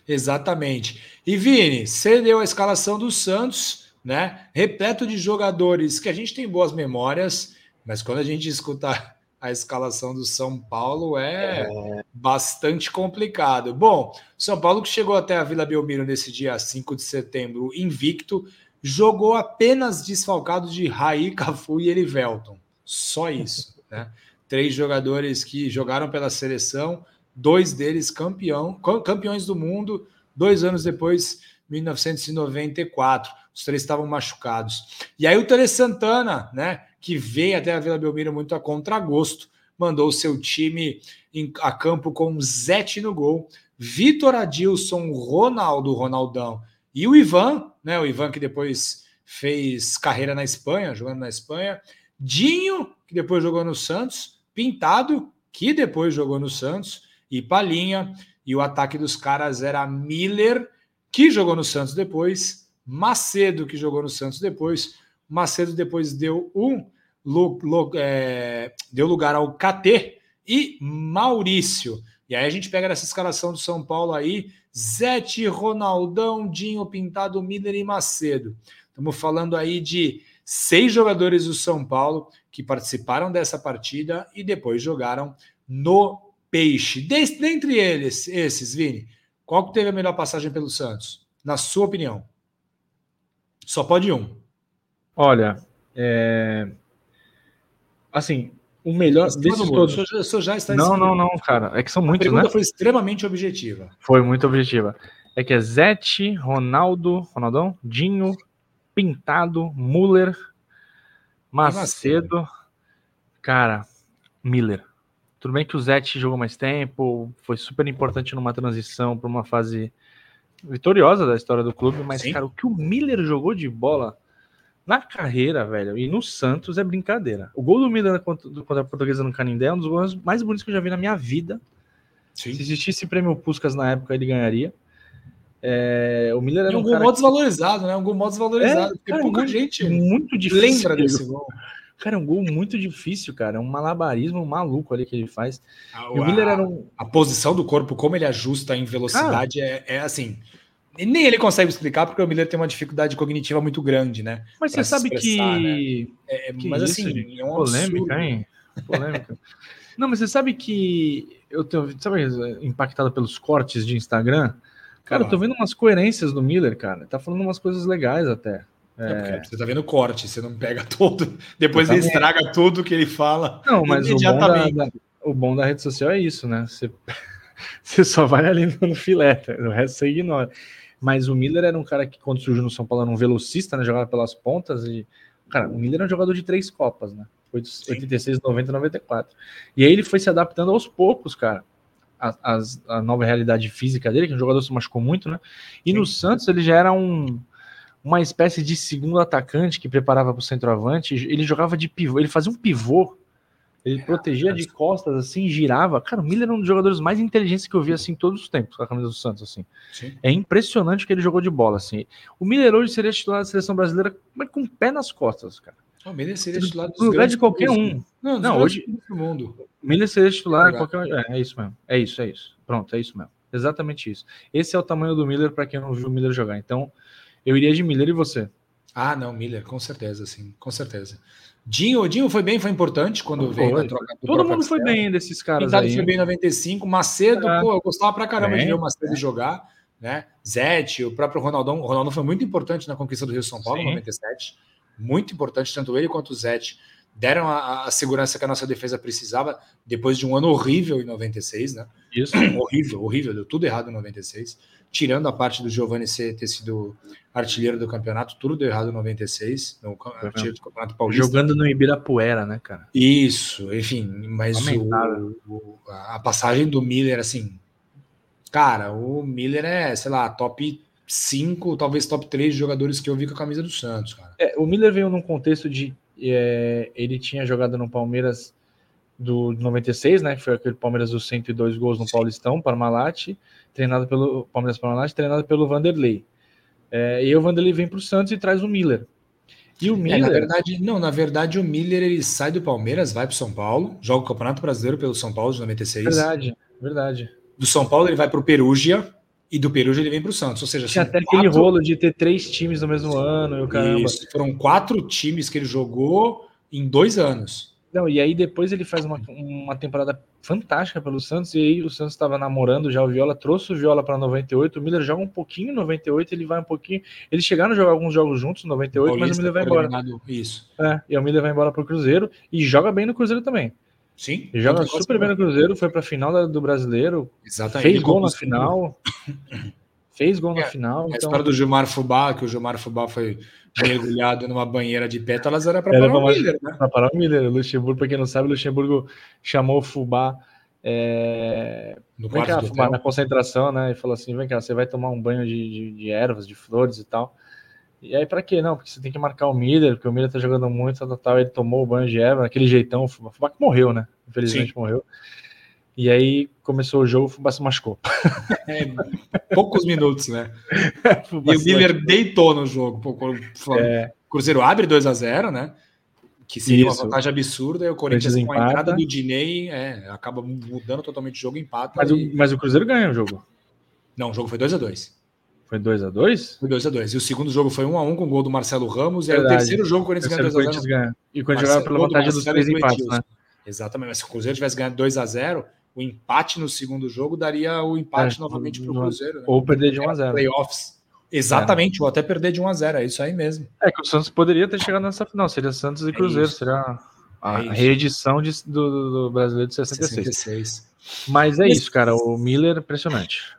Exatamente. E Vini, você deu a escalação do Santos, né? Repleto de jogadores que a gente tem boas memórias, mas quando a gente escuta a escalação do São Paulo é, é, bastante complicado. Bom, São Paulo que chegou até a Vila Belmiro nesse dia 5 de setembro invicto, jogou apenas desfalcado de Raí, Cafu e Elivelton. Só isso, <laughs> né? Três jogadores que jogaram pela seleção, dois deles campeão, campeões do mundo, dois anos depois, 1994. Os três estavam machucados. E aí o Tere Santana, né? Que veio até a Vila Belmiro muito a contragosto, mandou o seu time em, a campo com Zete no gol, Vitor Adilson, Ronaldo, Ronaldão e o Ivan, né? O Ivan que depois fez carreira na Espanha, jogando na Espanha, Dinho, que depois jogou no Santos, Pintado, que depois jogou no Santos, e Palinha. E o ataque dos caras era Miller, que jogou no Santos depois, Macedo, que jogou no Santos depois. Macedo depois deu um é, deu lugar ao KT e Maurício. E aí a gente pega nessa escalação do São Paulo aí, Zete, Ronaldão, Dinho, Pintado, Miller e Macedo. Estamos falando aí de seis jogadores do São Paulo que participaram dessa partida e depois jogaram no Peixe. Dentre eles, esses, Vini, qual que teve a melhor passagem pelo Santos? Na sua opinião? Só pode um. Olha, é... assim, o melhor desses todos. O senhor já está Não, não, não, cara. É que são muitos, né? A pergunta né? foi extremamente objetiva. Foi muito objetiva. É que é Zete, Ronaldo, Ronaldão, Dinho, Pintado, Muller, Macedo. Cara, Miller. Tudo bem que o Zete jogou mais tempo, foi super importante numa transição para uma fase vitoriosa da história do clube, mas, Sim. cara, o que o Miller jogou de bola na carreira, velho, e no Santos é brincadeira. O gol do Miller contra, contra a Portuguesa no Canindé é um dos gols mais bonitos que eu já vi na minha vida. Sim. Se existisse prêmio Puskas na época, ele ganharia. É, o Miller era e um, um gol mal desvalorizado, né? Um gol mal desvalorizado. É, porque cara, pouca gente muito difícil lembra desse gol. Cara, é um gol muito difícil, cara. É um malabarismo maluco ali que ele faz. A, o Miller era um... a posição do corpo, como ele ajusta em velocidade, é, é, assim. Nem ele consegue explicar, porque o Miller tem uma dificuldade cognitiva muito grande, né? Mas você sabe que. Né? É, que mas isso, assim, é um polêmica, absurdo. hein? Polêmica. <laughs> Não, mas você sabe que eu tenho, sabe, impactado pelos cortes de Instagram. Cara, ah. eu tô vendo umas coerências do Miller, cara. Tá falando umas coisas legais até. É, é você tá vendo corte, você não pega <laughs> todo, depois ele estraga tudo que ele fala. Não, mas o bom da, da, o bom da rede social é isso, né? Você, <laughs> você só vai ali no filé, tá? o resto você ignora. Mas o Miller era um cara que, quando surgiu no São Paulo, era um velocista, né? Jogava pelas pontas e. Cara, o Miller era um jogador de três Copas, né? Foi de 86, 90 94. E aí ele foi se adaptando aos poucos, cara. A, a, a nova realidade física dele, que o jogador se machucou muito, né? E Sim. no Santos ele já era um uma espécie de segundo atacante que preparava para o centroavante. Ele jogava de pivô, ele fazia um pivô, ele protegia de costas, assim, girava. Cara, o Miller é um dos jogadores mais inteligentes que eu vi assim todos os tempos com a camisa do Santos, assim. Sim. É impressionante o que ele jogou de bola, assim. O Miller hoje seria titular da seleção brasileira, mas com o pé nas costas, cara. O Miller seria titular no lugar de qualquer um. Não, não hoje do mundo. O Miller seria titular em qualquer é, é isso mesmo. É isso, é isso. Pronto, é isso mesmo. Exatamente isso. Esse é o tamanho do Miller para quem não viu o Miller jogar. Então, eu iria de Miller e você. Ah, não, Miller, com certeza, sim, com certeza. Dinho, Dinho foi bem, foi importante quando foi. veio na troca do Todo mundo foi bem desses caras Pintado aí. foi bem em 95, Macedo, é. pô, eu gostava pra caramba bem, de ver o Macedo é. jogar, né? Zete, o próprio Ronaldão, o Ronaldão foi muito importante na conquista do Rio São Paulo em 97, muito importante, tanto ele quanto o Zete deram a, a, segurança que a nossa defesa precisava depois de um ano horrível em 96, né? Isso. <clears throat> horrível, horrível, deu tudo errado em 96 tirando a parte do Giovanni ser, ter sido artilheiro do campeonato, tudo deu errado em 96, no artilheiro do Campeonato Paulista. Jogando no Ibirapuera, né, cara? Isso, enfim, mas o, o, a passagem do Miller, assim, cara, o Miller é, sei lá, top 5, talvez top 3 jogadores que eu vi com a camisa do Santos, cara. É, o Miller veio num contexto de. É, ele tinha jogado no Palmeiras do 96, né? Que foi aquele Palmeiras dos 102 gols no Sim. Paulistão, Parmalat treinado pelo Palmeiras Paranaense, treinado pelo Vanderlei. É, e o Vanderlei vem para o Santos e traz o Miller. E o Miller. É, na verdade, não, na verdade, o Miller ele sai do Palmeiras, vai para o São Paulo, joga o Campeonato Brasileiro pelo São Paulo de 96. Verdade, verdade. Do São Paulo ele vai para o Perugia e do Perugia ele vem para o Santos. Ou seja, tinha até quatro... aquele rolo de ter três times no mesmo ano. E o caramba. Isso, foram quatro times que ele jogou em dois anos. Não, e aí depois ele faz uma, uma temporada fantástica pelo Santos, e aí o Santos estava namorando já o Viola, trouxe o Viola para 98, o Miller joga um pouquinho em 98, ele vai um pouquinho. Eles chegaram a jogar alguns jogos juntos em 98, Paulista, mas o Miller vai embora. Isso. É, e o Miller vai embora para o Cruzeiro e joga bem no Cruzeiro também. Sim. Ele joga super bem no Cruzeiro, foi para a final do Brasileiro, Exatamente. fez gol na final. Fez gol na é, final. A então... história do Gilmar Fubá, que o Gilmar Fubá foi mergulhado numa banheira de pétalas, era para parar o Miller, né? Para parar o Miller. Luxemburgo, para quem não sabe, Luxemburgo chamou o Fubá é... no vem cá, Fubá, na concentração, né? E falou assim: vem cá, você vai tomar um banho de, de, de ervas, de flores e tal. E aí, para quê? Não, porque você tem que marcar o Miller, porque o Miller tá jogando muito, tal, tal, ele tomou o banho de erva, aquele jeitão, o Fubá que morreu, né? Infelizmente Sim. morreu. E aí começou o jogo, o Fubá se machucou. É, poucos minutos, né? <laughs> e o Miller deitou no jogo. O é. Cruzeiro abre 2 a 0 né? Que seria Isso. uma vantagem absurda, e o Corinthians com a entrada do Diney é, acaba mudando totalmente o jogo, empata. Mas, e... o, mas o Cruzeiro ganha o jogo. Não, o jogo foi 2 a 2 Foi 2 a 2 Foi 2 a 2 E o segundo jogo foi 1 um a 1 com o gol do Marcelo Ramos. E aí o terceiro jogo o Corinthians ganha 2 x 0 E quando jogava pela vantagem dos três empates, né? Exatamente. Mas se o Cruzeiro tivesse ganhado 2 a 0 o empate no segundo jogo daria o empate é, novamente para o Cruzeiro. Né? Ou perder de 1 a 0 Playoffs. Exatamente, é. ou até perder de 1 a 0 é isso aí mesmo. É que o Santos poderia ter chegado nessa final, seria Santos e é Cruzeiro, seria a é reedição de, do, do, Brasileiro de 66. 66. Mas é isso, cara, o Miller impressionante.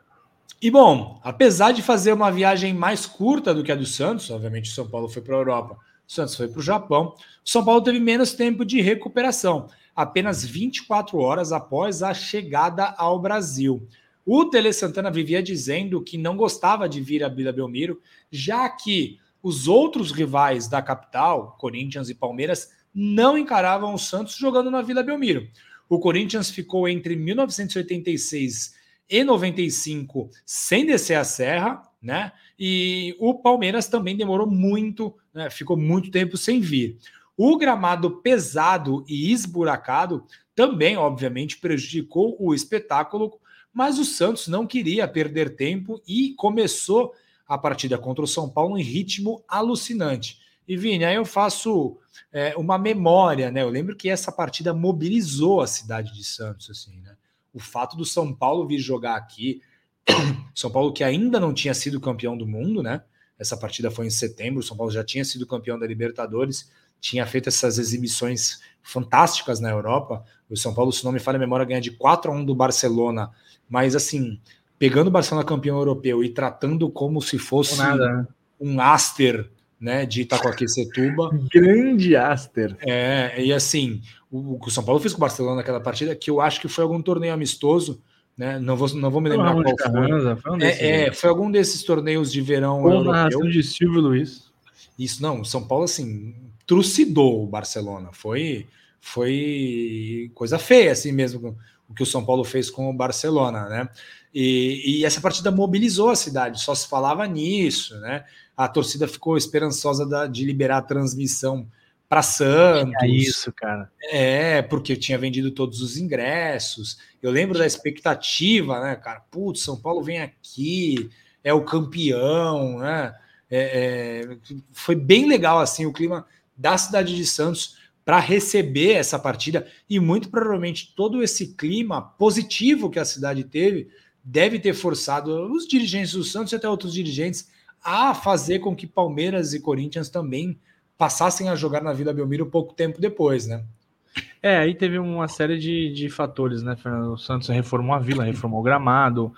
E bom, apesar de fazer uma viagem mais curta do que a do Santos, obviamente o São Paulo foi para a Europa, o Santos foi para o Japão, o São Paulo teve menos tempo de recuperação apenas 24 horas após a chegada ao Brasil. O Tele Santana vivia dizendo que não gostava de vir a Vila Belmiro, já que os outros rivais da capital, Corinthians e Palmeiras, não encaravam o Santos jogando na Vila Belmiro. O Corinthians ficou entre 1986 e 95 sem descer a serra, né? E o Palmeiras também demorou muito, né? ficou muito tempo sem vir. O gramado pesado e esburacado também, obviamente, prejudicou o espetáculo, mas o Santos não queria perder tempo e começou a partida contra o São Paulo em ritmo alucinante. E Vini, aí eu faço é, uma memória, né? Eu lembro que essa partida mobilizou a cidade de Santos, assim, né? O fato do São Paulo vir jogar aqui, <clears throat> São Paulo que ainda não tinha sido campeão do mundo, né? Essa partida foi em setembro, o São Paulo já tinha sido campeão da Libertadores tinha feito essas exibições fantásticas na Europa. O São Paulo, se não me falha a memória, ganha de 4 a 1 do Barcelona, mas assim, pegando o Barcelona campeão europeu e tratando como se fosse Nada. Né? um Aster né, de Itacoaquecetuba. Grande Aster. É, e assim, o, o São Paulo fez com o Barcelona naquela partida, que eu acho que foi algum torneio amistoso, né? Não vou, não vou me lembrar qual foi. foi, um é, é, foi algum desses torneios de verão Ou europeu. de Silvio Luiz. Isso, não, São Paulo, assim, trucidou o Barcelona. Foi, foi coisa feia, assim mesmo, o que o São Paulo fez com o Barcelona, né? E, e, essa partida mobilizou a cidade, só se falava nisso, né? A torcida ficou esperançosa da, de liberar a transmissão para Santos. É isso, cara. É, porque tinha vendido todos os ingressos. Eu lembro da expectativa, né, cara? Putz, São Paulo vem aqui, é o campeão, né? É, é, foi bem legal assim o clima da cidade de Santos para receber essa partida e muito provavelmente todo esse clima positivo que a cidade teve deve ter forçado os dirigentes do Santos e até outros dirigentes a fazer com que Palmeiras e Corinthians também passassem a jogar na Vila Belmiro pouco tempo depois, né? É, aí teve uma série de, de fatores, né, Fernando? O Santos reformou a vila, reformou o gramado,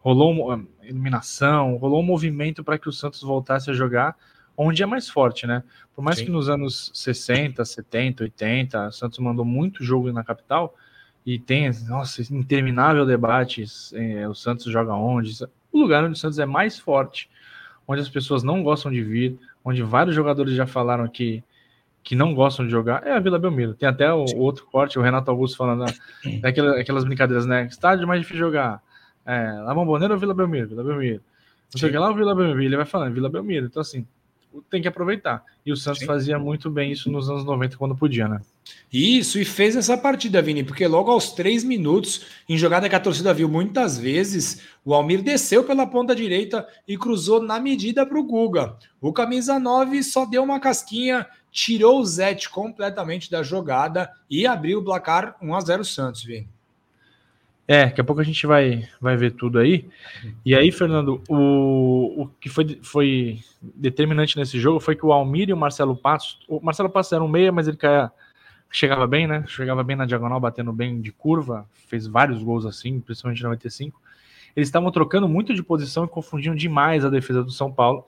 rolou iluminação, rolou um movimento para que o Santos voltasse a jogar onde é mais forte, né? Por mais Sim. que nos anos 60, 70, 80, o Santos mandou muito jogo na capital e tem, nossa, interminável debate, é, o Santos joga onde? O lugar onde o Santos é mais forte, onde as pessoas não gostam de vir, onde vários jogadores já falaram que que não gostam de jogar é a Vila Belmiro. Tem até o, o outro corte, o Renato Augusto falando ah, daquelas, aquelas brincadeiras, né? Estádio mais difícil de jogar. É, La Bombonera ou Vila Belmiro? Vila Belmiro. Não sei o que lá, o Vila Belmiro. Ele vai falando, Vila Belmiro. Então, assim, tem que aproveitar. E o Santos Sim. fazia muito bem isso nos anos 90, quando podia, né? Isso, e fez essa partida, Vini, porque logo aos três minutos, em jogada que a torcida viu muitas vezes, o Almir desceu pela ponta direita e cruzou na medida para o Guga. O camisa 9 só deu uma casquinha, tirou o Zete completamente da jogada e abriu o placar 1 a 0 Santos, Vini. É, daqui a pouco a gente vai, vai ver tudo aí. E aí, Fernando, o, o que foi, foi determinante nesse jogo foi que o Almir e o Marcelo Passos. O Marcelo Passos era um meia, mas ele caia, chegava bem, né? Chegava bem na diagonal, batendo bem de curva, fez vários gols assim, principalmente em 95. eles estavam trocando muito de posição e confundiam demais a defesa do São Paulo.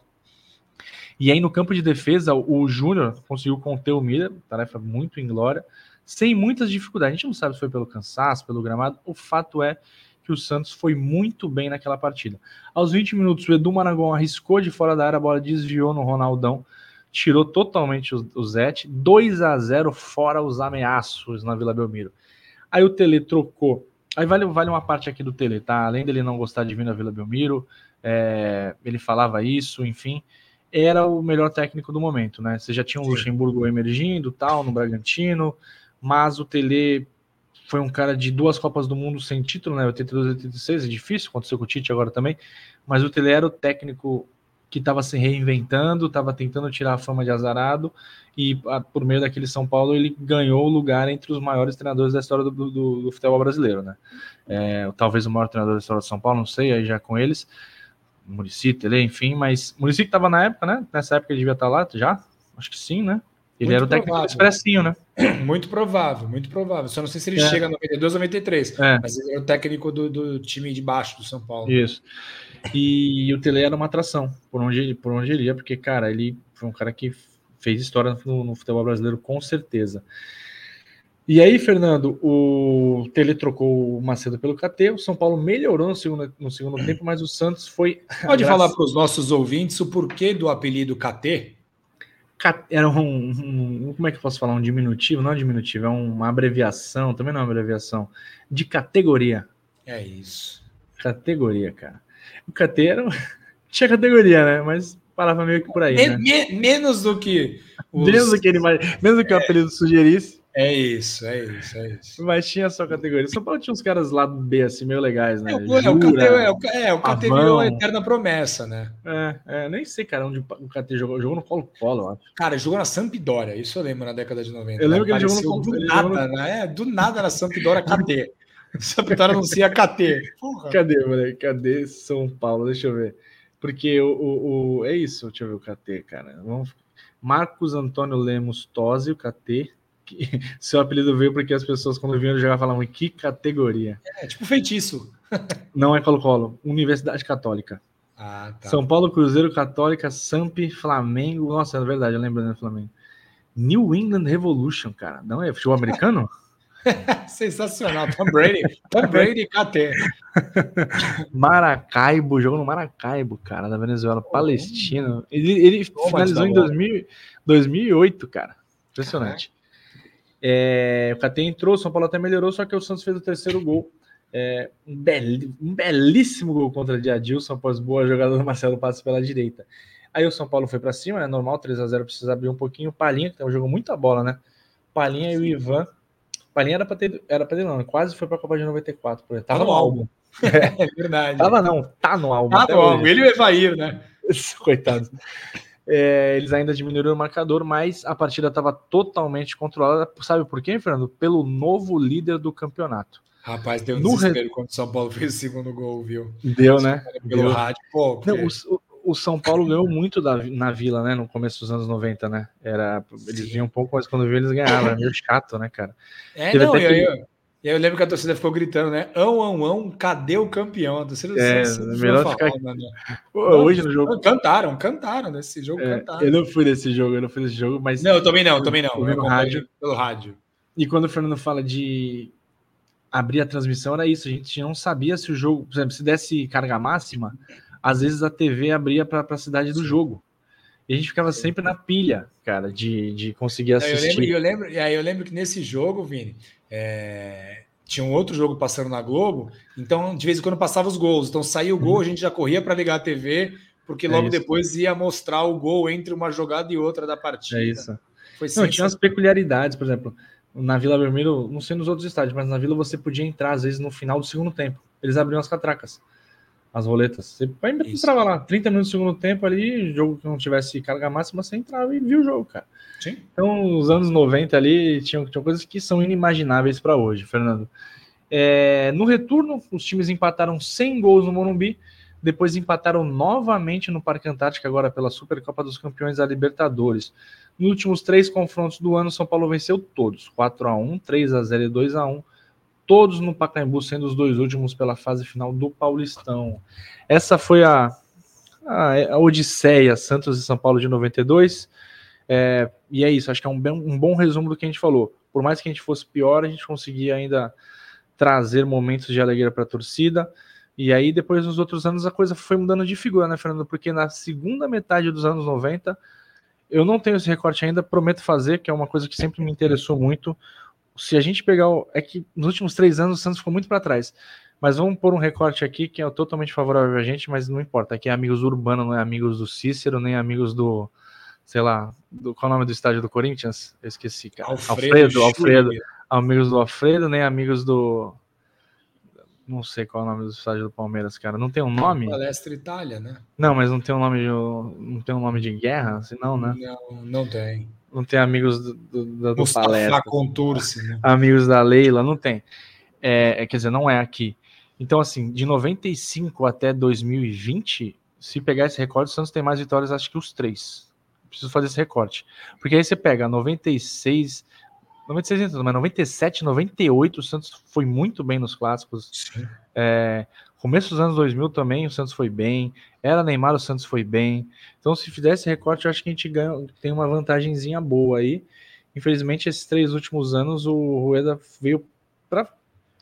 E aí, no campo de defesa, o Júnior conseguiu conter o Mira, tarefa muito inglória, sem muitas dificuldades. A gente não sabe se foi pelo cansaço, pelo gramado. O fato é que o Santos foi muito bem naquela partida. Aos 20 minutos, o Edu Maragon arriscou de fora da área, a bola desviou no Ronaldão, tirou totalmente o, o Zete. 2 a 0 fora os ameaços na Vila Belmiro. Aí o Tele trocou. Aí vale, vale uma parte aqui do Tele, tá? Além dele não gostar de vir na Vila Belmiro, é, ele falava isso, enfim era o melhor técnico do momento, né? Você já tinha o Luxemburgo emergindo, tal, no Bragantino, mas o Tele foi um cara de duas Copas do Mundo sem título, né? 82 e 86, é difícil, aconteceu com o Tite agora também, mas o Tele era o técnico que estava se reinventando, estava tentando tirar a fama de azarado, e por meio daquele São Paulo ele ganhou o lugar entre os maiores treinadores da história do, do, do futebol brasileiro, né? É, talvez o maior treinador da história do São Paulo, não sei, aí já com eles, Murici, Tele, enfim, mas Murici que estava na época, né? Nessa época ele devia estar tá lá já? Acho que sim, né? Ele muito era o técnico do Expressinho, né? <clears throat> Muito provável, muito provável. Só não sei se ele é. chega em 92 ou 93, é. mas ele era o técnico do, do, time de baixo do São Paulo. Isso. E o Tele era uma atração por onde, por onde ele ia, porque, cara, ele foi um cara que fez história no, no futebol brasileiro, com certeza. E aí, Fernando, o Tele trocou o Macedo pelo KT, o São Paulo melhorou no segundo, no segundo tempo, mas o Santos foi. Pode falar para os nossos ouvintes o porquê do apelido KT? Era um, um, Como é que eu posso falar? Um diminutivo? Não é um diminutivo, é uma abreviação, também não é uma abreviação, de categoria. É isso. Categoria, cara. O KT era. <laughs> Tinha categoria, né? Mas parava meio que por aí. Me, né? me, menos do que. Os... Menos do que ele Menos do que é. o apelido sugerisse. É isso, é isso, é isso. Mas tinha só categoria. São Paulo tinha uns caras lá do B, assim, meio legais, né? É, o, é, o KT, é, o, é, o KT virou a eterna promessa, né? É, é, nem sei, cara, onde o KT jogou. Jogou no Colo-Colo, eu acho. Cara, jogou na Sampdoria, isso eu lembro na década de 90. Eu lembro que ele jogou no Do nada, no... né? É, do nada na Sampdoria, KT. <laughs> Sampdoria anuncia KT. Porra. Cadê, moleque? Cadê São Paulo? Deixa eu ver. Porque o, o, o, é isso, deixa eu ver o KT, cara. Vamos... Marcos Antônio Lemos Tosi, o KT que <laughs> seu apelido veio porque as pessoas, quando vinham jogar, falavam que categoria. É, tipo feitiço. <laughs> Não é Colo-Colo, Universidade Católica. Ah, tá. São Paulo, Cruzeiro, Católica, Samp, Flamengo. Nossa, é verdade, eu lembro do Flamengo. New England Revolution, cara. Não é futebol americano? <laughs> Sensacional. Tom Brady. Tom Brady KT. Maracaibo, jogou no Maracaibo, cara, da Venezuela, Palestina. Ele, ele finalizou em 2000, 2008, cara. Impressionante. É, o KT entrou, o São Paulo até melhorou, só que o Santos fez o terceiro gol. É, um, bel, um, belíssimo gol contra o Adilson após boa jogada do Marcelo Passos pela direita. Aí o São Paulo foi para cima, é normal, 3 a 0 precisa abrir um pouquinho. Palinha, que jogou muita bola, né? Palinha e o Ivan. Palinha era para ter, era pra ter não, quase foi para a Copa de 94. Tava tá no álbum. <laughs> É, é verdade. Tava não, tá no álbum. Tá no álbum. Ele e o Evair, né? <laughs> Coitado. É, eles ainda diminuíram o marcador, mas a partida estava totalmente controlada. Sabe por quê, Fernando? Pelo novo líder do campeonato. Rapaz, deu um no desespero re... quando o São Paulo <laughs> fez o segundo gol, viu? Deu, né? Pelo Deu. rádio. Pô, Não, o, o, São Paulo ganhou muito da, na Vila, né? No começo dos anos 90, né? Era, eles vinham um pouco, mas quando viu eles ganhavam. Era meio chato, né, cara? É, Teve não, eu, que... eu, e aí eu lembro que a torcida ficou gritando, né? Ão, ão, ão, cadê o campeão? A torcida é, melhor ficar... Né? Hoje no jogo. Cantaram, cantaram nesse jogo, é, cantaram. Eu não fui nesse jogo, eu não fui nesse jogo, mas. Não, eu também não, eu também não. Eu rádio. Pelo rádio. E quando o Fernando fala de abrir a transmissão, era isso. A gente não sabia se o jogo, por exemplo, se desse carga máxima, às vezes a TV abria para a cidade do jogo. E a gente ficava sempre na pilha, cara, de, de conseguir assistir. Eu lembro, eu lembro, e aí eu lembro que nesse jogo, Vini, é, tinha um outro jogo passando na Globo, então de vez em quando passava os gols. Então saía o gol, a gente já corria para ligar a TV, porque é logo é depois ia mostrar o gol entre uma jogada e outra da partida. É isso. Foi não, tinha umas peculiaridades, por exemplo, na Vila Vermelho, não sei nos outros estádios, mas na Vila você podia entrar às vezes no final do segundo tempo. Eles abriam as catracas, as roletas. Você entrava lá, 30 minutos do segundo tempo ali, jogo que não tivesse carga máxima, você entrava e viu o jogo, cara. Sim. Então, os anos 90 ali tinham, tinham coisas que são inimagináveis para hoje, Fernando. É, no retorno, os times empataram 100 gols no Morumbi, depois empataram novamente no Parque Antártico, agora pela Supercopa dos Campeões da Libertadores. Nos últimos três confrontos do ano, São Paulo venceu todos: 4 a 1 3 a 0 e 2 a 1 todos no Pacaembu, sendo os dois últimos pela fase final do Paulistão. Essa foi a, a, a Odisseia Santos e São Paulo de 92. É, e é isso, acho que é um, bem, um bom resumo do que a gente falou. Por mais que a gente fosse pior, a gente conseguia ainda trazer momentos de alegria para a torcida. E aí, depois, nos outros anos, a coisa foi mudando de figura, né, Fernando? Porque na segunda metade dos anos 90, eu não tenho esse recorte ainda, prometo fazer, que é uma coisa que sempre me interessou muito. Se a gente pegar. O, é que nos últimos três anos o Santos ficou muito para trás. Mas vamos pôr um recorte aqui que é totalmente favorável a gente, mas não importa. Aqui é amigos Urbano, não é amigos do Cícero, nem amigos do. Sei lá, do, qual é o nome do estádio do Corinthians? Eu esqueci, cara. Alfredo, Alfredo. Alfredo amigos do Alfredo, nem amigos do. Não sei qual é o nome do estádio do Palmeiras, cara. Não tem um nome? Palestra Itália, né? Não, mas não tem um nome de, não tem um nome de guerra, assim, não, né? Não, não tem. Não tem amigos do, do, do Palestra. Contursi, né? Amigos da Leila, não tem. É, é, quer dizer, não é aqui. Então, assim, de 95 até 2020, se pegar esse recorde, o Santos tem mais vitórias, acho que os três. Preciso fazer esse recorte. Porque aí você pega 96, 96, mas 97, 98, o Santos foi muito bem nos clássicos. É, começo dos anos 2000 também, o Santos foi bem. Era Neymar, o Santos foi bem. Então, se fizesse recorte, eu acho que a gente ganha, tem uma vantagemzinha boa aí. Infelizmente, esses três últimos anos, o Rueda veio para.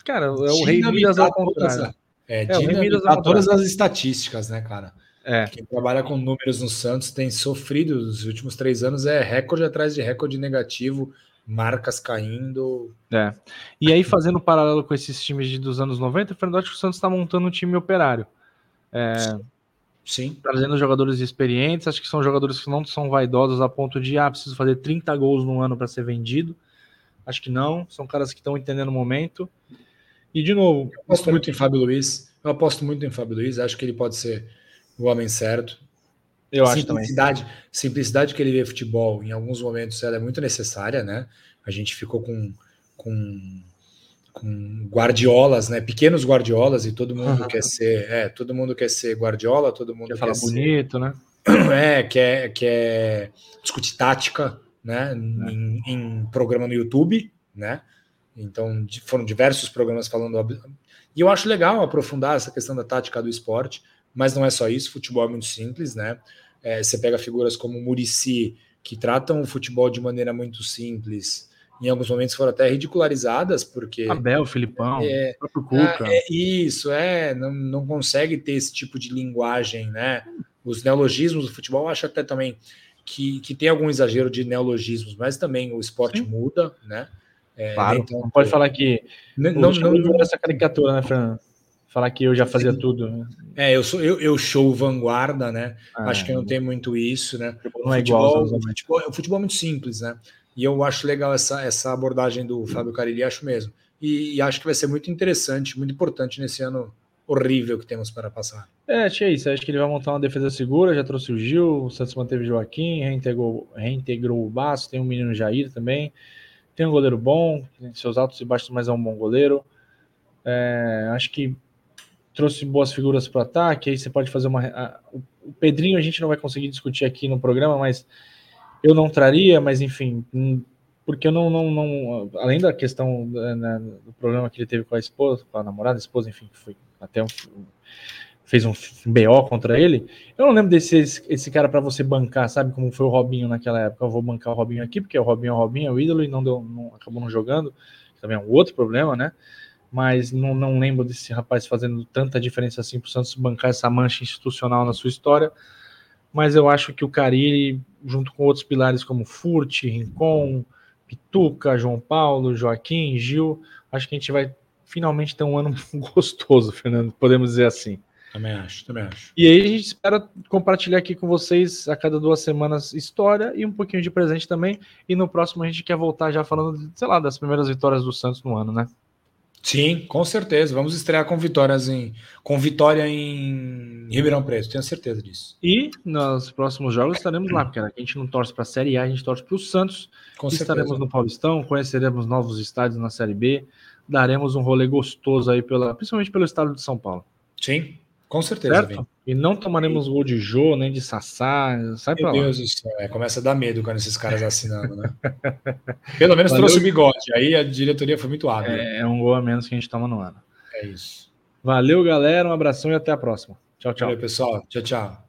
Cara, é o rei Midas ao contrário. É, é rei Midas todas as estatísticas, né, cara? É. Quem trabalha com números no Santos tem sofrido nos últimos três anos, é recorde atrás de recorde negativo marcas caindo. É. E aí, fazendo um paralelo com esses times de, dos anos 90, Fernando, acho que o Santos está montando um time operário. É, Sim. Trazendo jogadores experientes, acho que são jogadores que não são vaidosos a ponto de, ah, preciso fazer 30 gols no ano para ser vendido. Acho que não, são caras que estão entendendo o momento. E, de novo. Eu aposto muito em Fábio Luiz. Eu aposto muito em Fábio Luiz, acho que ele pode ser o homem certo. Eu acho simplicidade, também. Simplicidade que ele vê futebol, em alguns momentos, ela é muito necessária, né? A gente ficou com, com, com guardiolas, né? Pequenos guardiolas, e todo mundo uhum. quer ser. É, todo mundo quer ser guardiola, todo mundo quer, quer falar ser, bonito, né? <clears throat> É, quer, quer discutir tática, né? É. Em, em programa no YouTube, né? Então, foram diversos programas falando. E eu acho legal aprofundar essa questão da tática do esporte mas não é só isso, futebol é muito simples, né? É, você pega figuras como Murici, que tratam o futebol de maneira muito simples, em alguns momentos foram até ridicularizadas, porque. Abel, Filipão, é, próprio Cuca. É, é, isso, é, não, não consegue ter esse tipo de linguagem, né? Os neologismos do futebol, eu acho até também que, que tem algum exagero de neologismos, mas também o esporte Sim. muda, né? É, claro, então, não pode falar que. Não, não, não essa caricatura, né, Fernando? Falar que eu já fazia Sim. tudo. Né? É, eu sou eu, eu show vanguarda, né? Ah, Acho que não tem muito isso, né? Não é igual. O futebol, o futebol é muito simples, né? E eu acho legal essa, essa abordagem do Fábio Carilli, acho mesmo. E, e, acho que vai ser muito interessante, muito importante nesse ano horrível que temos para passar. É, achei isso. Acho que ele vai montar uma defesa segura, já trouxe o Gil, o Santos manteve o Joaquim, reintegrou, reintegrou o Baço, tem o menino Jair também. Tem um goleiro bom, seus altos e baixos, mas é um bom goleiro. É, acho que trouxe boas figuras para o ataque, aí você pode fazer uma. A, o Pedrinho a gente não vai conseguir discutir aqui no programa, mas eu não traria, mas enfim, hum, porque eu não, não, não além da questão né, do problema que ele teve com a esposa, com a namorada, a esposa, enfim, que foi até um, fez um BO contra ele. Eu não lembro desse esse, esse cara para você bancar, sabe como foi o Robinho naquela época. Eu vou bancar o Robinho aqui porque o Robinho é o Robinho, é o ídolo e não deu, não, acabou não jogando. Também é um outro problema, né? Mas não, não lembro desse rapaz fazendo tanta diferença assim para o Santos bancar essa mancha institucional na sua história. Mas eu acho que o Carille, junto com outros pilares como Furt, Rincon, Pituca, João Paulo, Joaquim, Gil, acho que a gente vai finalmente ter um ano <laughs> gostoso, Fernando, podemos dizer assim. Também acho, também acho. E aí a gente espera compartilhar aqui com vocês a cada duas semanas história e um pouquinho de presente também. E no próximo a gente quer voltar já falando, sei lá, das primeiras vitórias do Santos no ano, né? Sim, com certeza. Vamos estrear com vitórias em com vitória em Ribeirão Preto, tenho certeza disso. E nos próximos jogos estaremos lá, porque a gente não torce para a Série A, a gente torce para o Santos. Com estaremos certeza. no Paulistão, conheceremos novos estádios na Série B, daremos um rolê gostoso aí pela, principalmente pelo estado de São Paulo. Sim, Com certeza. E não tomaremos gol de Jô, nem de Sassá. Sai Meu Deus do céu, é, começa a dar medo quando esses caras assinando, né? <laughs> Pelo menos Valeu. trouxe o bigode, aí a diretoria foi muito hábil. É, é um gol a menos que a gente toma no ano. É isso. Valeu, galera. Um abração e até a próxima. Tchau, tchau. Valeu, pessoal. Tchau, tchau.